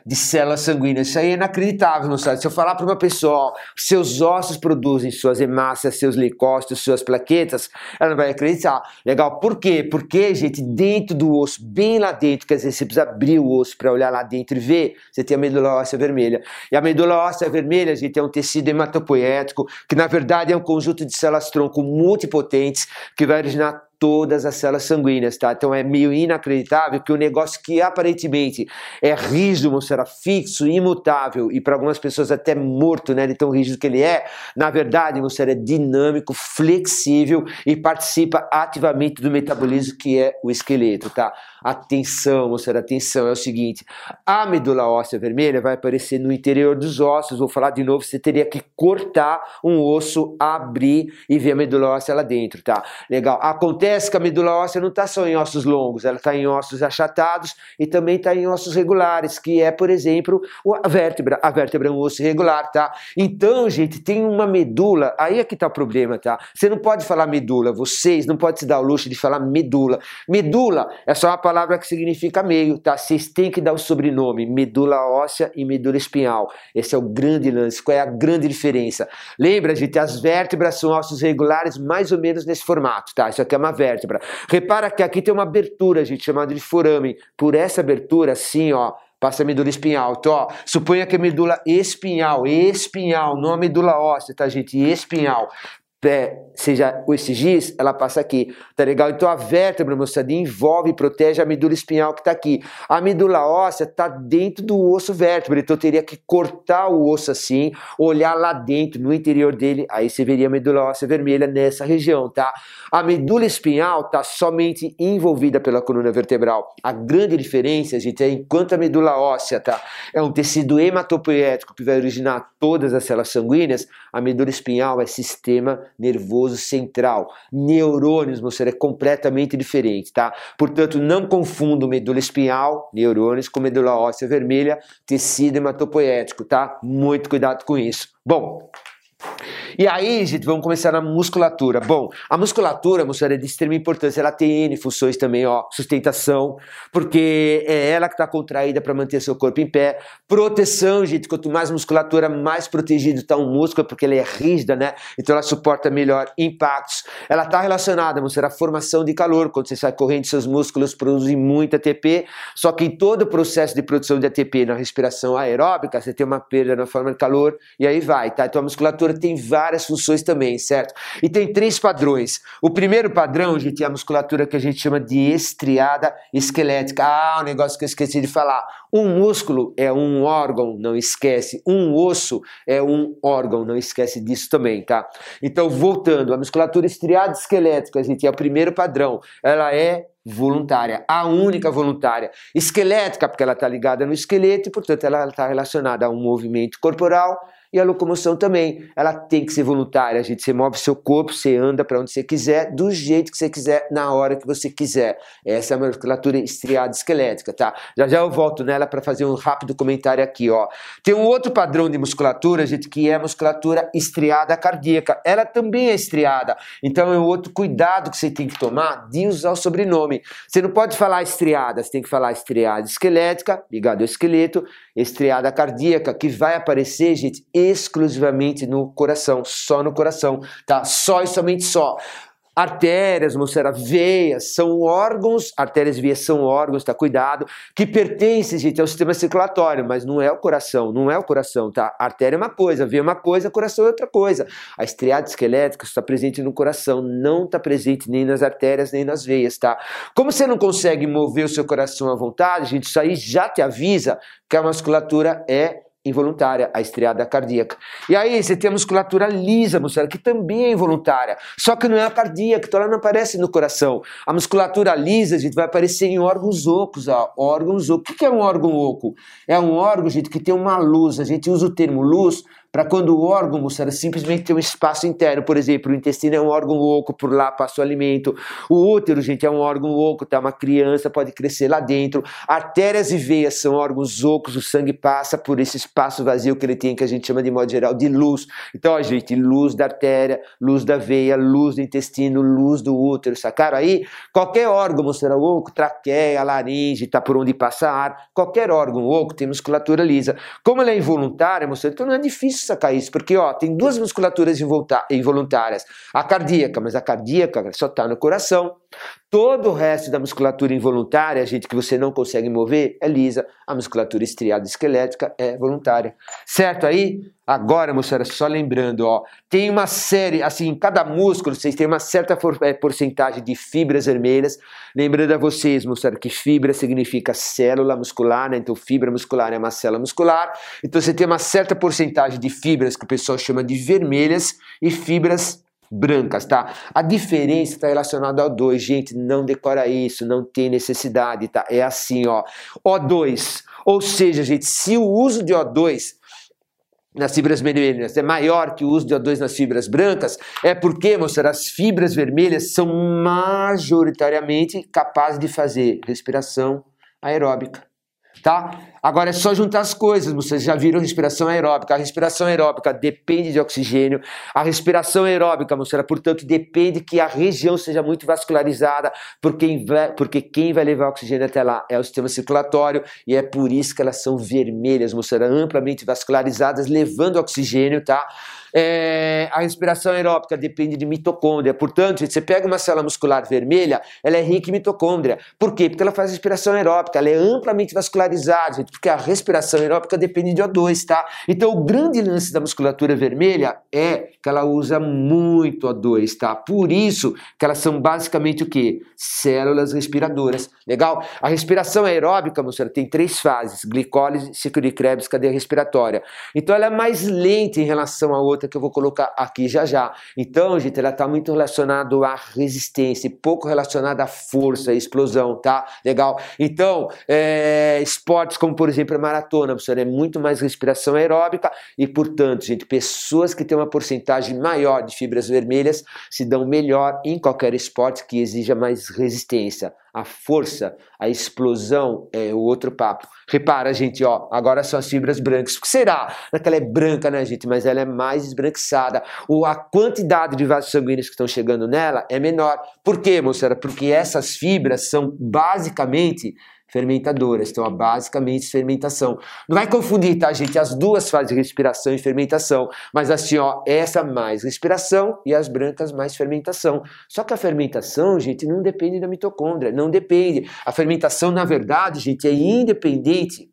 de células sanguíneas. Isso aí é inacreditável, moçada. Se eu falar para uma pessoa, ó, seus ossos produzem suas hemácias, seus leucócitos, suas plaquetas, ela não vai acreditar. Legal? Por quê? Porque, gente, dentro do osso, bem lá dentro, quer dizer, você precisa abrir o osso para olhar lá dentro e ver, você tem a medula óssea vermelha. E a medula óssea vermelha, gente, é um tecido hematopoético, que na verdade é um conjunto de células tronco multipotentes que vai originar todas as células sanguíneas, tá? Então é meio inacreditável que o um negócio que aparentemente é rígido, será fixo, imutável e para algumas pessoas até morto, né, de tão rígido que ele é, na verdade, você é dinâmico, flexível e participa ativamente do metabolismo que é o esqueleto, tá? Atenção, moçada, atenção, é o seguinte, a medula óssea vermelha vai aparecer no interior dos ossos, vou falar de novo, você teria que cortar um osso, abrir e ver a medula óssea lá dentro, tá? Legal. Acontece que a medula óssea não está só em ossos longos, ela está em ossos achatados e também está em ossos regulares, que é, por exemplo, a vértebra. A vértebra é um osso regular, tá? Então, gente, tem uma medula, aí é que está o problema, tá? Você não pode falar medula, vocês não podem se dar o luxo de falar medula. Medula é só uma palavra que significa meio, tá? Vocês têm que dar o sobrenome, medula óssea e medula espinhal. Esse é o grande lance, qual é a grande diferença? Lembra, gente, as vértebras são ossos regulares mais ou menos nesse formato, tá? Isso aqui é uma vértebra. Repara que aqui tem uma abertura, gente, chamada de forame. Por essa abertura, assim, ó, passa a medula espinhal. Então, ó, suponha que a medula espinhal, espinhal, não a medula óssea, tá, gente? Espinhal. Pé seja o giz, ela passa aqui, tá legal? Então a vértebra, moçada, envolve e protege a medula espinhal que tá aqui. A medula óssea tá dentro do osso vértebra, então eu teria que cortar o osso assim, olhar lá dentro, no interior dele, aí você veria a medula óssea vermelha nessa região, tá? A medula espinhal tá somente envolvida pela coluna vertebral. A grande diferença, gente, é enquanto a medula óssea, tá? É um tecido hematopoético que vai originar todas as células sanguíneas, a medula espinhal é sistema nervoso central. Neurônios, moçada, é completamente diferente, tá? Portanto, não confunda medula espinhal, neurônios, com medula óssea vermelha, tecido hematopoético, tá? Muito cuidado com isso. Bom, e aí, gente, vamos começar na musculatura. Bom, a musculatura, moçada, é de extrema importância. Ela tem N funções também, ó. Sustentação, porque é ela que está contraída para manter seu corpo em pé. Proteção, gente. Quanto mais musculatura, mais protegido está um músculo, porque ele é rígida, né? Então ela suporta melhor impactos. Ela está relacionada, moçada, à formação de calor. Quando você sai correndo, seus músculos produzem muito ATP. Só que em todo o processo de produção de ATP na respiração aeróbica, você tem uma perda na forma de calor e aí vai, tá? Então a musculatura tem várias funções também, certo? E tem três padrões. O primeiro padrão, gente, é a musculatura que a gente chama de estriada esquelética. Ah, um negócio que eu esqueci de falar. Um músculo é um órgão, não esquece. Um osso é um órgão, não esquece disso também, tá? Então, voltando, a musculatura estriada esquelética, gente, é o primeiro padrão. Ela é voluntária, a única voluntária. Esquelética, porque ela está ligada no esqueleto e, portanto, ela está relacionada a um movimento corporal e a locomoção também, ela tem que ser voluntária, gente. Você move seu corpo, você anda para onde você quiser, do jeito que você quiser, na hora que você quiser. Essa é a musculatura estriada esquelética, tá? Já já eu volto nela para fazer um rápido comentário aqui, ó. Tem um outro padrão de musculatura, gente, que é a musculatura estriada cardíaca. Ela também é estriada. Então é um outro cuidado que você tem que tomar de usar o sobrenome. Você não pode falar estriada, você tem que falar estriada esquelética, ligado ao esqueleto, estriada cardíaca, que vai aparecer, gente, exclusivamente no coração, só no coração, tá? Só e somente só. Artérias, moçada, veias, são órgãos, artérias e veias são órgãos, tá? Cuidado, que pertencem, gente, ao sistema circulatório, mas não é o coração, não é o coração, tá? artéria é uma coisa, veia é uma coisa, coração é outra coisa. A estriada esquelética está presente no coração, não está presente nem nas artérias, nem nas veias, tá? Como você não consegue mover o seu coração à vontade, gente, isso aí já te avisa que a musculatura é involuntária, a estriada cardíaca. E aí você tem a musculatura lisa, muscular, que também é involuntária, só que não é a cardíaca, então ela não aparece no coração. A musculatura lisa, gente, vai aparecer em órgãos ocos, ó, órgãos ocos. O que é um órgão oco? É um órgão, gente, que tem uma luz, a gente usa o termo luz para quando o órgão, moçada, simplesmente tem um espaço interno. Por exemplo, o intestino é um órgão oco, por lá passa o alimento. O útero, gente, é um órgão oco, tá? Uma criança pode crescer lá dentro. Artérias e veias são órgãos ocos, o sangue passa por esse espaço vazio que ele tem, que a gente chama de modo geral de luz. Então, ó, gente, luz da artéria, luz da veia, luz do intestino, luz do útero, sacaram aí? Qualquer órgão, moçada, oco, traqueia, laringe, tá por onde passa ar, qualquer órgão oco tem musculatura lisa. Como ela é involuntária, moçada, então não é difícil sacar isso, porque ó, tem duas musculaturas involuntárias. A cardíaca, mas a cardíaca só está no coração. Todo o resto da musculatura involuntária, a gente que você não consegue mover, é lisa. A musculatura estriada esquelética é voluntária. Certo aí? Agora, moçada, só lembrando, ó, tem uma série, assim, cada músculo, vocês têm uma certa é, porcentagem de fibras vermelhas. Lembrando a vocês, moçada, que fibra significa célula muscular, né? Então, fibra muscular é uma célula muscular. Então, você tem uma certa porcentagem de fibras que o pessoal chama de vermelhas e fibras brancas, tá? A diferença está relacionada ao 2, gente, não decora isso, não tem necessidade, tá? É assim, ó. O2, ou seja, gente, se o uso de O2 nas fibras vermelhas é maior que o uso de O2 nas fibras brancas, é porque, moçada, as fibras vermelhas são majoritariamente capazes de fazer respiração aeróbica tá? Agora é só juntar as coisas, vocês já viram respiração aeróbica. A respiração aeróbica depende de oxigênio. A respiração aeróbica, moçada, portanto, depende que a região seja muito vascularizada, porque, porque quem vai levar oxigênio até lá é o sistema circulatório, e é por isso que elas são vermelhas, moçada, amplamente vascularizadas, levando oxigênio, tá? É, a respiração aeróbica depende de mitocôndria. Portanto, gente, você pega uma célula muscular vermelha, ela é rica em mitocôndria. Por quê? Porque ela faz respiração aeróbica, ela é amplamente vascularizada, gente, porque a respiração aeróbica depende de O2, tá? Então, o grande lance da musculatura vermelha é que ela usa muito O2, tá? Por isso que elas são basicamente o quê? Células respiradoras. Legal? A respiração aeróbica, moçada, tem três fases: glicólise, ciclo de Krebs, cadeia respiratória. Então, ela é mais lenta em relação a outra que eu vou colocar aqui já já. Então, gente, ela está muito relacionada à resistência e pouco relacionada à força, à explosão, tá? Legal? Então, é, esportes como, por exemplo, a maratona, professor, é muito mais respiração aeróbica e, portanto, gente, pessoas que têm uma porcentagem maior de fibras vermelhas se dão melhor em qualquer esporte que exija mais resistência a força, a explosão é o outro papo. Repara, gente, ó, agora são as fibras brancas. O que será? Ela é branca, né, gente? Mas ela é mais esbranquiçada. Ou a quantidade de vasos sanguíneos que estão chegando nela é menor. Por quê, moçada? Porque essas fibras são basicamente fermentadoras. Então, basicamente, fermentação. Não vai confundir, tá, gente? As duas fazem respiração e fermentação. Mas assim, ó, essa mais respiração e as brancas mais fermentação. Só que a fermentação, gente, não depende da mitocôndria. Não depende. A fermentação, na verdade, gente, é independente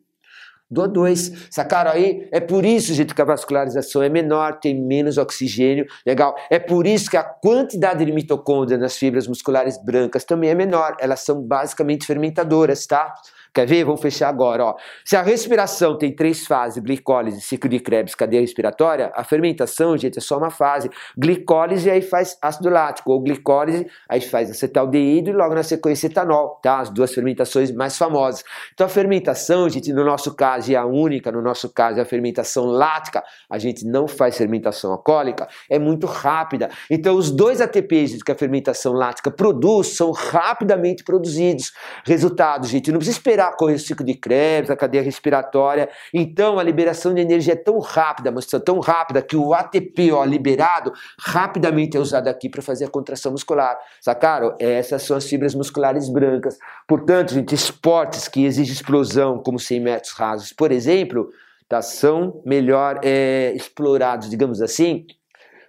do O2. Sacaram aí? É por isso, gente, que a vascularização é menor, tem menos oxigênio, legal? É por isso que a quantidade de mitocôndria nas fibras musculares brancas também é menor. Elas são basicamente fermentadoras, tá? Quer ver? Vamos fechar agora. Ó. Se a respiração tem três fases, glicólise, ciclo de Krebs, cadeia respiratória, a fermentação, gente, é só uma fase. Glicólise aí faz ácido lático, ou glicólise aí faz acetaldeído e logo na sequência etanol, tá? As duas fermentações mais famosas. Então a fermentação, gente, no nosso caso, e a única no nosso caso é a fermentação lática, a gente não faz fermentação alcoólica, é muito rápida. Então os dois ATPs que a fermentação lática produz são rapidamente produzidos. Resultado, gente, não precisa esperar correr o ciclo de Krebs, a cadeia respiratória. Então, a liberação de energia é tão rápida, mas tão rápida que o ATP ó, liberado rapidamente é usado aqui para fazer a contração muscular. Sacaram? Essas são as fibras musculares brancas. Portanto, gente, esportes que exigem explosão, como 100 metros rasos, por exemplo, tá, são melhor é, explorados, digamos assim,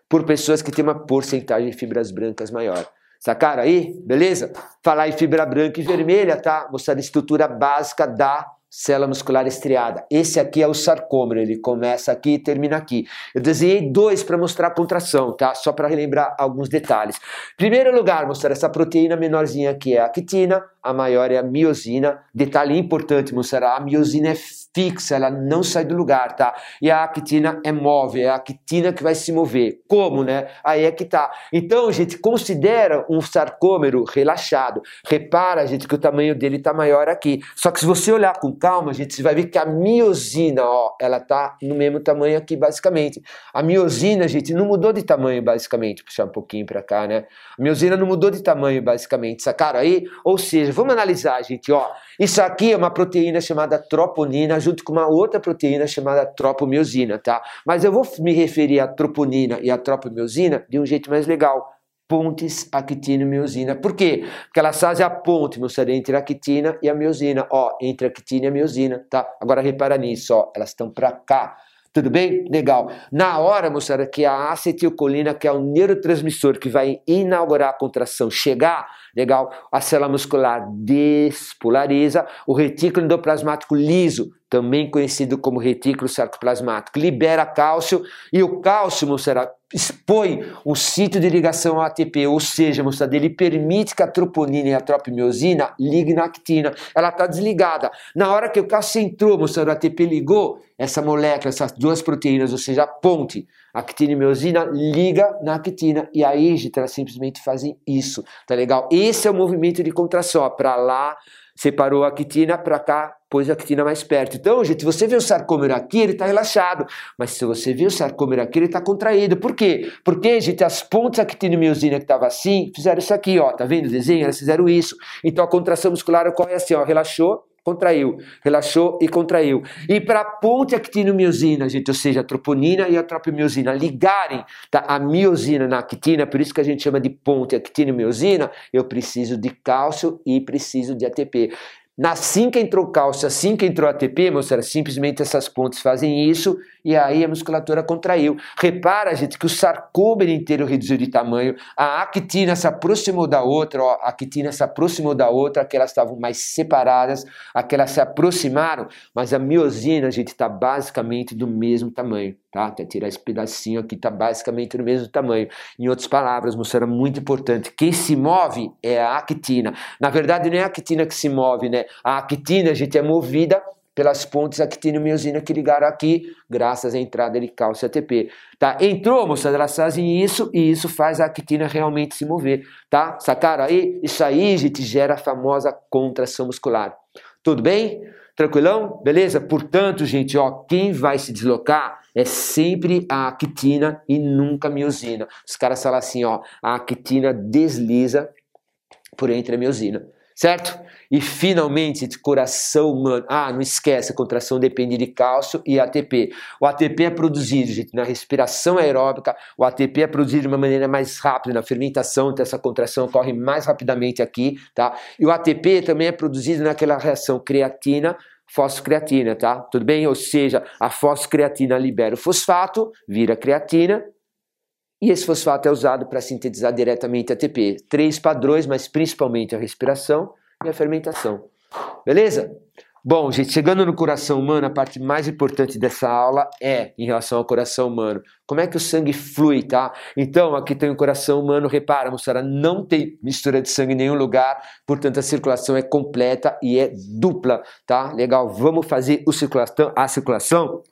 por pessoas que têm uma porcentagem de fibras brancas maior. Sacaram aí? Beleza? Falar em fibra branca e vermelha, tá? Mostrar a estrutura básica da célula muscular estriada. Esse aqui é o sarcômero, ele começa aqui e termina aqui. Eu desenhei dois para mostrar a contração, tá? Só para relembrar alguns detalhes. Primeiro lugar, mostrar essa proteína menorzinha aqui é a actina, a maior é a miosina. Detalhe importante, mostrar a miosina é fixa, ela não sai do lugar, tá? E a actina é móvel, é a actina que vai se mover. Como, né? Aí é que tá. Então, gente, considera um sarcômero relaxado. Repara, gente, que o tamanho dele tá maior aqui. Só que se você olhar com calma, gente, você vai ver que a miosina, ó, ela tá no mesmo tamanho aqui, basicamente. A miosina, gente, não mudou de tamanho, basicamente. Puxar um pouquinho para cá, né? A miosina não mudou de tamanho, basicamente. Sacaram aí? Ou seja, vamos analisar, gente, ó. Isso aqui é uma proteína chamada troponina junto com uma outra proteína chamada tropomiosina, tá? Mas eu vou me referir à troponina e à tropomiosina de um jeito mais legal. Pontes, actina e miosina. Por quê? Porque elas fazem a ponte, moçada, entre a actina e a miosina. Ó, entre a actina e a miosina, tá? Agora repara nisso, ó, elas estão para cá. Tudo bem? Legal. Na hora, moçada, que a acetilcolina, que é o neurotransmissor que vai inaugurar a contração, chegar, legal, a célula muscular despolariza, o retículo endoplasmático liso também conhecido como retículo sarcoplasmático, libera cálcio e o cálcio, moçada, expõe um sítio de ligação ao ATP, ou seja, moçada, ele permite que a troponina e a tropimiosina liguem na actina. Ela está desligada. Na hora que o cálcio entrou, moçada, o ATP ligou, essa molécula, essas duas proteínas, ou seja, a ponte, actina e miosina, liga na actina. E gente, elas simplesmente fazem isso, tá legal? Esse é o movimento de contração, para lá, separou a actina, para cá, pôs a actina mais perto. Então, gente, você vê o sarcômero aqui, ele está relaxado. Mas se você vê o sarcômero aqui, ele está contraído. Por quê? Porque, gente, as pontes actina e miosina que estavam assim, fizeram isso aqui, ó. Tá vendo o desenho? Elas fizeram isso. Então, a contração muscular ocorre assim, ó. Relaxou, contraiu, relaxou e contraiu. E para a ponte actinomiosina, gente, ou seja, a troponina e a tropimiosina ligarem tá, a miosina na actina, por isso que a gente chama de ponte actinomiosina, eu preciso de cálcio e preciso de ATP. Assim que entrou cálcio, assim que entrou ATP, moçada, simplesmente essas pontes fazem isso e aí a musculatura contraiu. Repara, gente, que o sarcômero inteiro reduziu de tamanho, a actina se aproximou da outra, ó, a actina se aproximou da outra, aquelas estavam mais separadas, aquelas se aproximaram, mas a miosina, gente, está basicamente do mesmo tamanho, tá? Até tirar esse pedacinho aqui, está basicamente do mesmo tamanho. Em outras palavras, moçada, muito importante, quem se move é a actina. Na verdade, não é a actina que se move, né? A actina, a gente, é movida pelas pontes actinomiosina que ligaram aqui, graças à entrada de cálcio ATP. Tá? Entrou, moçada, elas fazem isso e isso faz a actina realmente se mover, tá? Sacaram aí? Isso aí, gente, gera a famosa contração muscular. Tudo bem? Tranquilão? Beleza? Portanto, gente, ó, quem vai se deslocar é sempre a actina e nunca a miosina. Os caras falam assim, ó, a actina desliza por entre a miosina certo? E finalmente, coração humano. Ah, não esquece, a contração depende de cálcio e ATP. O ATP é produzido, gente, na respiração aeróbica, o ATP é produzido de uma maneira mais rápida na fermentação, então essa contração ocorre mais rapidamente aqui, tá? E o ATP também é produzido naquela reação creatina fosfocreatina, tá? Tudo bem? Ou seja, a fosfocreatina libera o fosfato, vira creatina, e esse fosfato é usado para sintetizar diretamente ATP. Três padrões, mas principalmente a respiração e a fermentação. Beleza? Bom, gente, chegando no coração humano, a parte mais importante dessa aula é em relação ao coração humano. Como é que o sangue flui, tá? Então, aqui tem o coração humano, repara, moçada, não tem mistura de sangue em nenhum lugar, portanto a circulação é completa e é dupla, tá? Legal, vamos fazer o circulação, a circulação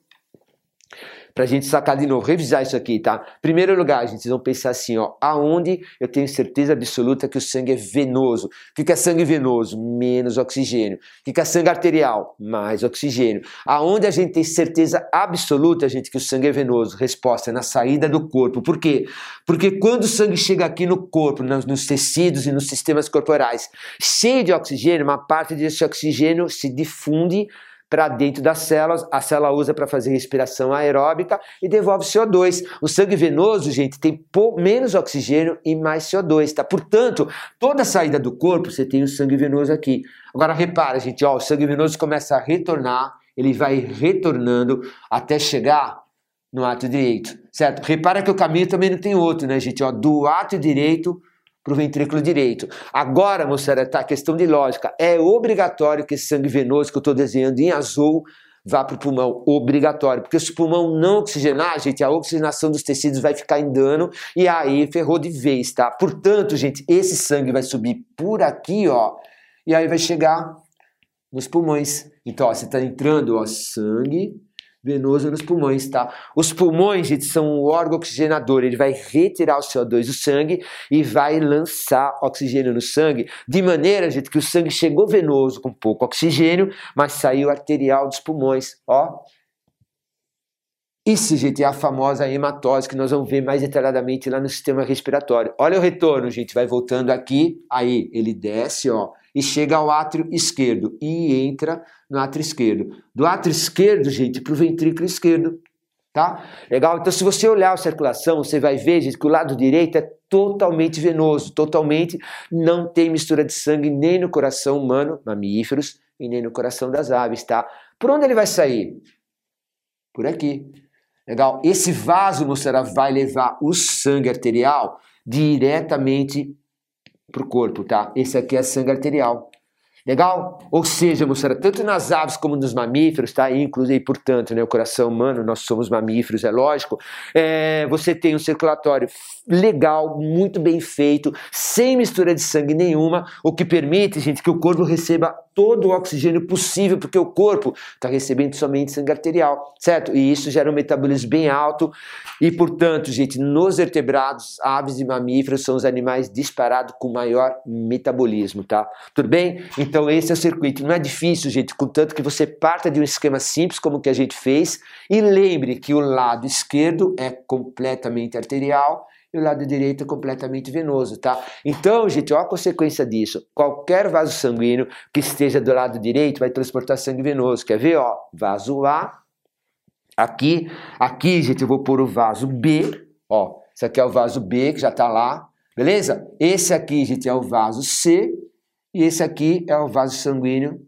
para a gente sacar de novo, revisar isso aqui, tá? Primeiro lugar, gente, vocês vão pensar assim, ó, aonde eu tenho certeza absoluta que o sangue é venoso. O que é sangue venoso? Menos oxigênio. O que é sangue arterial? Mais oxigênio. Aonde a gente tem certeza absoluta, gente, que o sangue é venoso? Resposta é na saída do corpo. Por quê? Porque quando o sangue chega aqui no corpo, nos tecidos e nos sistemas corporais, cheio de oxigênio, uma parte desse oxigênio se difunde para dentro das células, a célula usa para fazer respiração aeróbica e devolve CO2. O sangue venoso, gente, tem menos oxigênio e mais CO2, tá? Portanto, toda saída do corpo você tem o sangue venoso aqui. Agora repara, gente, ó, o sangue venoso começa a retornar, ele vai retornando até chegar no ato direito, certo? Repara que o caminho também não tem outro, né, gente? Ó, do ato direito para o ventrículo direito. Agora, moçada, tá questão de lógica. É obrigatório que esse sangue venoso que eu estou desenhando em azul vá para o pulmão, obrigatório, porque se o pulmão não oxigenar, gente, a oxigenação dos tecidos vai ficar em dano e aí ferrou de vez, tá? Portanto, gente, esse sangue vai subir por aqui, ó, e aí vai chegar nos pulmões. Então, ó, você está entrando, ó, sangue, venoso nos pulmões, tá? Os pulmões, gente, são um órgão oxigenador, ele vai retirar o CO2 do sangue e vai lançar oxigênio no sangue, de maneira, gente, que o sangue chegou venoso com pouco oxigênio, mas saiu arterial dos pulmões, ó. Isso, gente, é a famosa hematose que nós vamos ver mais detalhadamente lá no sistema respiratório. Olha o retorno, gente, vai voltando aqui, aí ele desce, ó, e chega ao átrio esquerdo e entra no átrio esquerdo. Do átrio esquerdo, gente, para o ventrículo esquerdo. Tá? Legal? Então, se você olhar a circulação, você vai ver, gente, que o lado direito é totalmente venoso, totalmente não tem mistura de sangue nem no coração humano, mamíferos, e nem no coração das aves, tá? Por onde ele vai sair? Por aqui. Legal? Esse vaso, moçada, vai levar o sangue arterial diretamente para o corpo, tá? Esse aqui é sangue arterial. Legal? Ou seja, moçada, tanto nas aves como nos mamíferos, tá? Inclusive, portanto, né, o coração humano, nós somos mamíferos, é lógico. É, você tem um circulatório legal, muito bem feito, sem mistura de sangue nenhuma, o que permite, gente, que o corpo receba todo o oxigênio possível, porque o corpo está recebendo somente sangue arterial, certo? E isso gera um metabolismo bem alto. E, portanto, gente, nos vertebrados, aves e mamíferos são os animais disparados com maior metabolismo, tá? Tudo bem? Então, esse é o circuito. Não é difícil, gente, contanto que você parta de um esquema simples, como o que a gente fez, e lembre que o lado esquerdo é completamente arterial e o lado direito é completamente venoso, tá? Então, gente, olha a consequência disso. Qualquer vaso sanguíneo que esteja do lado direito vai transportar sangue venoso. Quer ver, ó? Vaso A. Aqui, aqui, gente, eu vou pôr o vaso B, ó. Esse aqui é o vaso B, que já tá lá, beleza? Esse aqui, gente, é o vaso C. E esse aqui é o vaso sanguíneo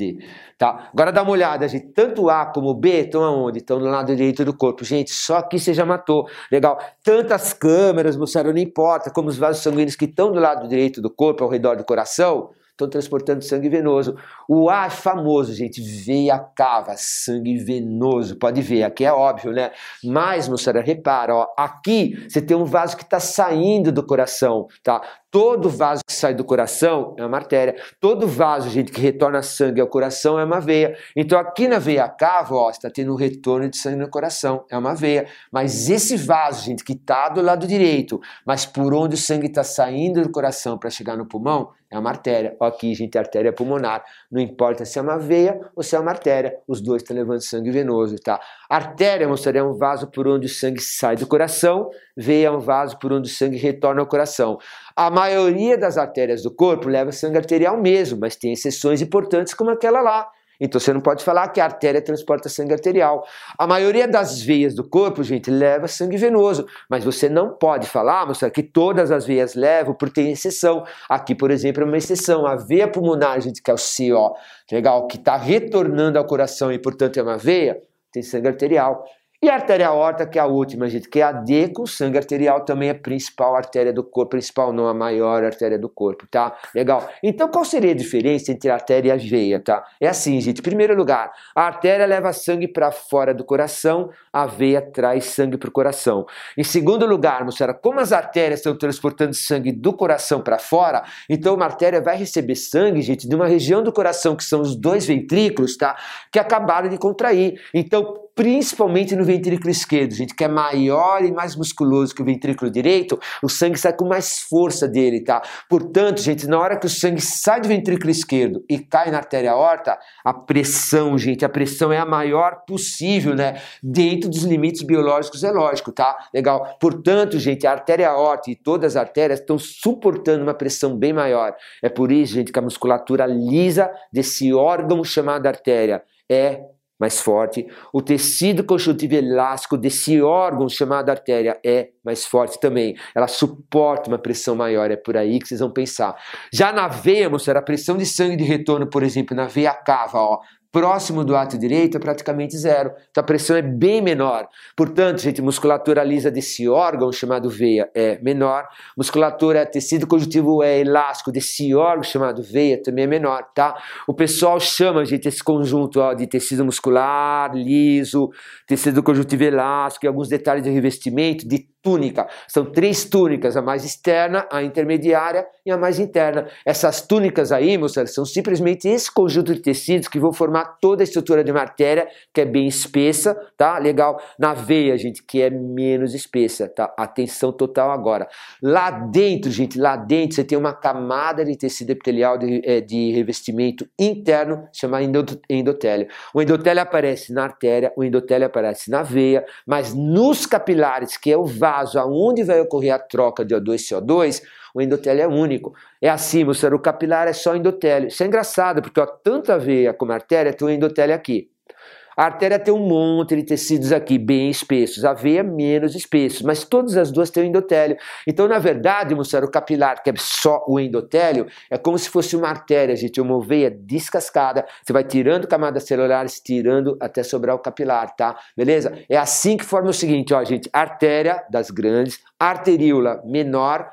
D. Tá? Agora dá uma olhada, gente. Tanto A como B estão aonde? Estão no lado direito do corpo. Gente, só aqui você já matou. Legal. Tantas câmeras mostraram, não importa, como os vasos sanguíneos que estão do lado direito do corpo, ao redor do coração, estão transportando sangue venoso. O A é famoso, gente, veia cava, sangue venoso. Pode ver, aqui é óbvio, né? Mas, moçada, repara, ó, aqui você tem um vaso que está saindo do coração, tá? Todo vaso que sai do coração é uma artéria. Todo vaso, gente, que retorna sangue ao coração é uma veia. Então, aqui na veia cava, ó, está tendo um retorno de sangue no coração, é uma veia. Mas esse vaso, gente, que está do lado direito, mas por onde o sangue está saindo do coração para chegar no pulmão, é uma artéria. Aqui, gente, artéria pulmonar. Não importa se é uma veia ou se é uma artéria, os dois estão levando sangue venoso, tá? Artéria, moçada, é um vaso por onde o sangue sai do coração, veia é um vaso por onde o sangue retorna ao coração. A maioria das artérias do corpo leva sangue arterial mesmo, mas tem exceções importantes como aquela lá. Então você não pode falar que a artéria transporta sangue arterial. A maioria das veias do corpo, gente, leva sangue venoso, mas você não pode falar, mostrar que todas as veias levam, porque tem exceção. Aqui, por exemplo, é uma exceção. A veia pulmonar, gente, que é o CO, legal, que está retornando ao coração e, portanto, é uma veia, tem sangue arterial. E a artéria aorta, que é a última, gente, que é a D com sangue arterial, também é a principal artéria do corpo, principal não, a maior artéria do corpo, tá? Legal. Então, qual seria a diferença entre a artéria e a veia, tá? É assim, gente. Em primeiro lugar, a artéria leva sangue para fora do coração, a veia traz sangue para o coração. Em segundo lugar, moçada, como as artérias estão transportando sangue do coração para fora, então uma artéria vai receber sangue, gente, de uma região do coração que são os dois ventrículos, tá? Que acabaram de contrair. Então, principalmente no ventrículo esquerdo, gente, que é maior e mais musculoso que o ventrículo direito, o sangue sai com mais força dele, tá? Portanto, gente, na hora que o sangue sai do ventrículo esquerdo e cai na artéria aorta, a pressão, gente, a pressão é a maior possível, né? Dentro dos limites biológicos, é lógico, tá? Legal. Portanto, gente, a artéria aorta e todas as artérias estão suportando uma pressão bem maior. É por isso, gente, que a musculatura lisa desse órgão chamado artéria é mais forte, o tecido conjuntivo elástico desse órgão chamado artéria é mais forte também. Ela suporta uma pressão maior, é por aí que vocês vão pensar. Já na veia, moçada, a pressão de sangue de retorno, por exemplo, na veia cava, ó, próximo do ato direito é praticamente zero. Então a pressão é bem menor. Portanto, gente, musculatura lisa desse órgão chamado veia é menor. Musculatura tecido conjuntivo é elástico desse órgão chamado veia também é menor, tá? O pessoal chama, gente, esse conjunto ó, de tecido muscular liso, tecido conjuntivo elástico e alguns detalhes de revestimento de túnica. São três túnicas, a mais externa, a intermediária e a mais interna. Essas túnicas aí, moçada, são simplesmente esse conjunto de tecidos que vão formar toda a estrutura de uma artéria, que é bem espessa, tá? Legal. Na veia, gente, que é menos espessa, tá? Atenção total agora. Lá dentro, gente, lá dentro você tem uma camada de tecido epitelial de, é, de revestimento interno, chamada endotélio. O endotélio aparece na artéria, o endotélio aparece na veia, mas nos capilares, que é o vaso aonde vai ocorrer a troca de O2 e CO2, o endotélio é único. É assim, o capilar é só endotélio. Isso é engraçado, porque ó, tanto a veia como a artéria tem o endotélio aqui. A artéria tem um monte de tecidos aqui, bem espessos, a veia menos espessos, mas todas as duas têm o endotélio. Então, na verdade, mostrar o capilar, que é só o endotélio, é como se fosse uma artéria, gente, uma veia descascada. Você vai tirando camadas celulares, tirando até sobrar o capilar, tá? Beleza? É assim que forma o seguinte, ó, gente, artéria das grandes, arteríola menor,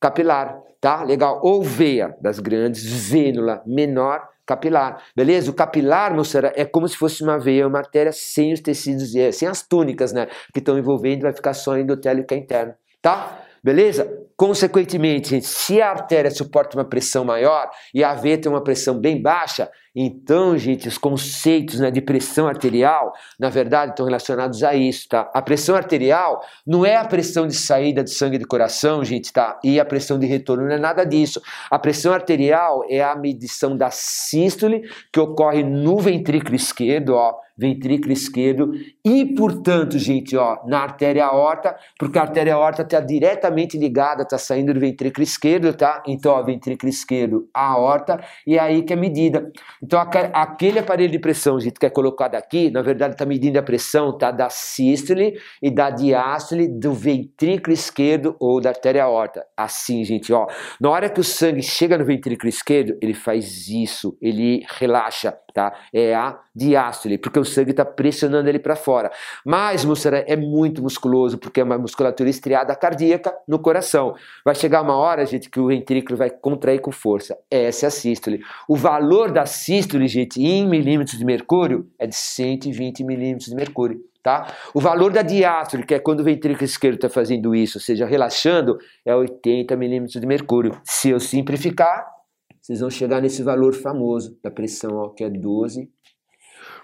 capilar, tá? Legal. Ou veia das grandes, vênula menor, capilar, beleza? O capilar, moçada, é como se fosse uma veia, uma artéria sem os tecidos, sem as túnicas, né? Que estão envolvendo, vai ficar só endotélio que é interno, tá? Beleza? Consequentemente, gente, se a artéria suporta uma pressão maior e a veia tem uma pressão bem baixa, então, gente, os conceitos né, de pressão arterial, na verdade, estão relacionados a isso, tá? A pressão arterial não é a pressão de saída de sangue do coração, gente, tá? E a pressão de retorno não é nada disso. A pressão arterial é a medição da sístole que ocorre no ventrículo esquerdo, ó, ventrículo esquerdo e, portanto, gente, ó, na artéria aorta, porque a artéria aorta está diretamente ligada, está saindo do ventrículo esquerdo, tá? Então, ó, ventrículo esquerdo, aorta, e é aí que é medida. Então, aquele aparelho de pressão, gente, que é colocado aqui, na verdade, está medindo a pressão, tá? Da sístole e da diástole do ventrículo esquerdo ou da artéria aorta. Assim, gente, ó. Na hora que o sangue chega no ventrículo esquerdo, ele faz isso, ele relaxa, tá? É a diástole, porque o sangue está pressionando ele para fora. Mas, moçada, é muito musculoso, porque é uma musculatura estriada cardíaca no coração. Vai chegar uma hora, gente, que o ventrículo vai contrair com força. Essa é a sístole. O valor da sístole, gente, em milímetros de mercúrio, é de 120 milímetros de mercúrio. Tá? O valor da diástole, que é quando o ventrículo esquerdo está fazendo isso, ou seja, relaxando, é 80 milímetros de mercúrio. Se eu simplificar, vocês vão chegar nesse valor famoso da pressão, ó, que é 12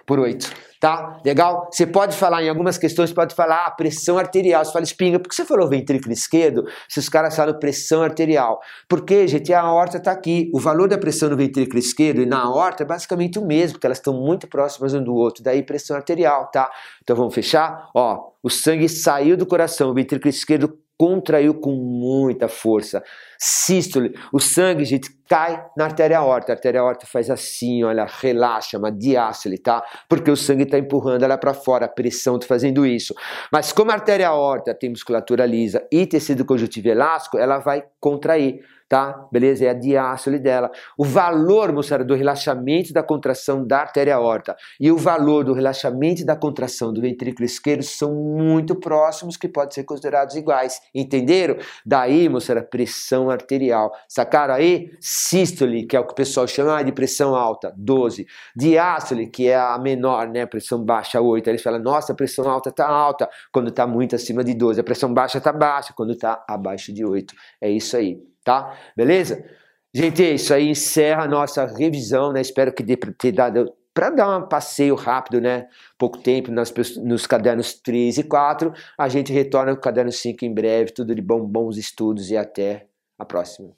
por 8, tá? Legal? Você pode falar em algumas questões, pode falar ah, pressão arterial. Você fala espinga, por que você falou ventrículo esquerdo se os caras falam pressão arterial? Porque, gente, a aorta está aqui. O valor da pressão no ventrículo esquerdo e na aorta é basicamente o mesmo, porque elas estão muito próximas um do outro. Daí pressão arterial, tá? Então vamos fechar? Ó, o sangue saiu do coração, o ventrículo esquerdo contraiu com muita força. Sístole, o sangue, gente, cai na artéria aorta. A artéria aorta faz assim, olha, relaxa, uma diástole, tá? Porque o sangue está empurrando ela para fora, a pressão está fazendo isso. Mas como a artéria aorta tem musculatura lisa e tecido conjuntivo elástico, ela vai contrair tá? Beleza? É a diástole dela. O valor, moçada, do relaxamento da contração da artéria aorta e o valor do relaxamento da contração do ventrículo esquerdo são muito próximos, que podem ser considerados iguais. Entenderam? Daí, moçada, pressão arterial. Sacaram aí? Sístole, que é o que o pessoal chama de pressão alta, 12. Diástole, que é a menor, né? Pressão baixa, 8. Aí eles falam, nossa, a pressão alta tá alta quando tá muito acima de 12. A pressão baixa tá baixa quando tá abaixo de 8. É isso aí tá? Beleza? Gente, isso aí encerra a nossa revisão, né? Espero que dê para ter dado para dar um passeio rápido, né? Pouco tempo nas, nos cadernos 3 e 4. A gente retorna com o caderno 5 em breve. Tudo de bom, bons estudos e até a próxima.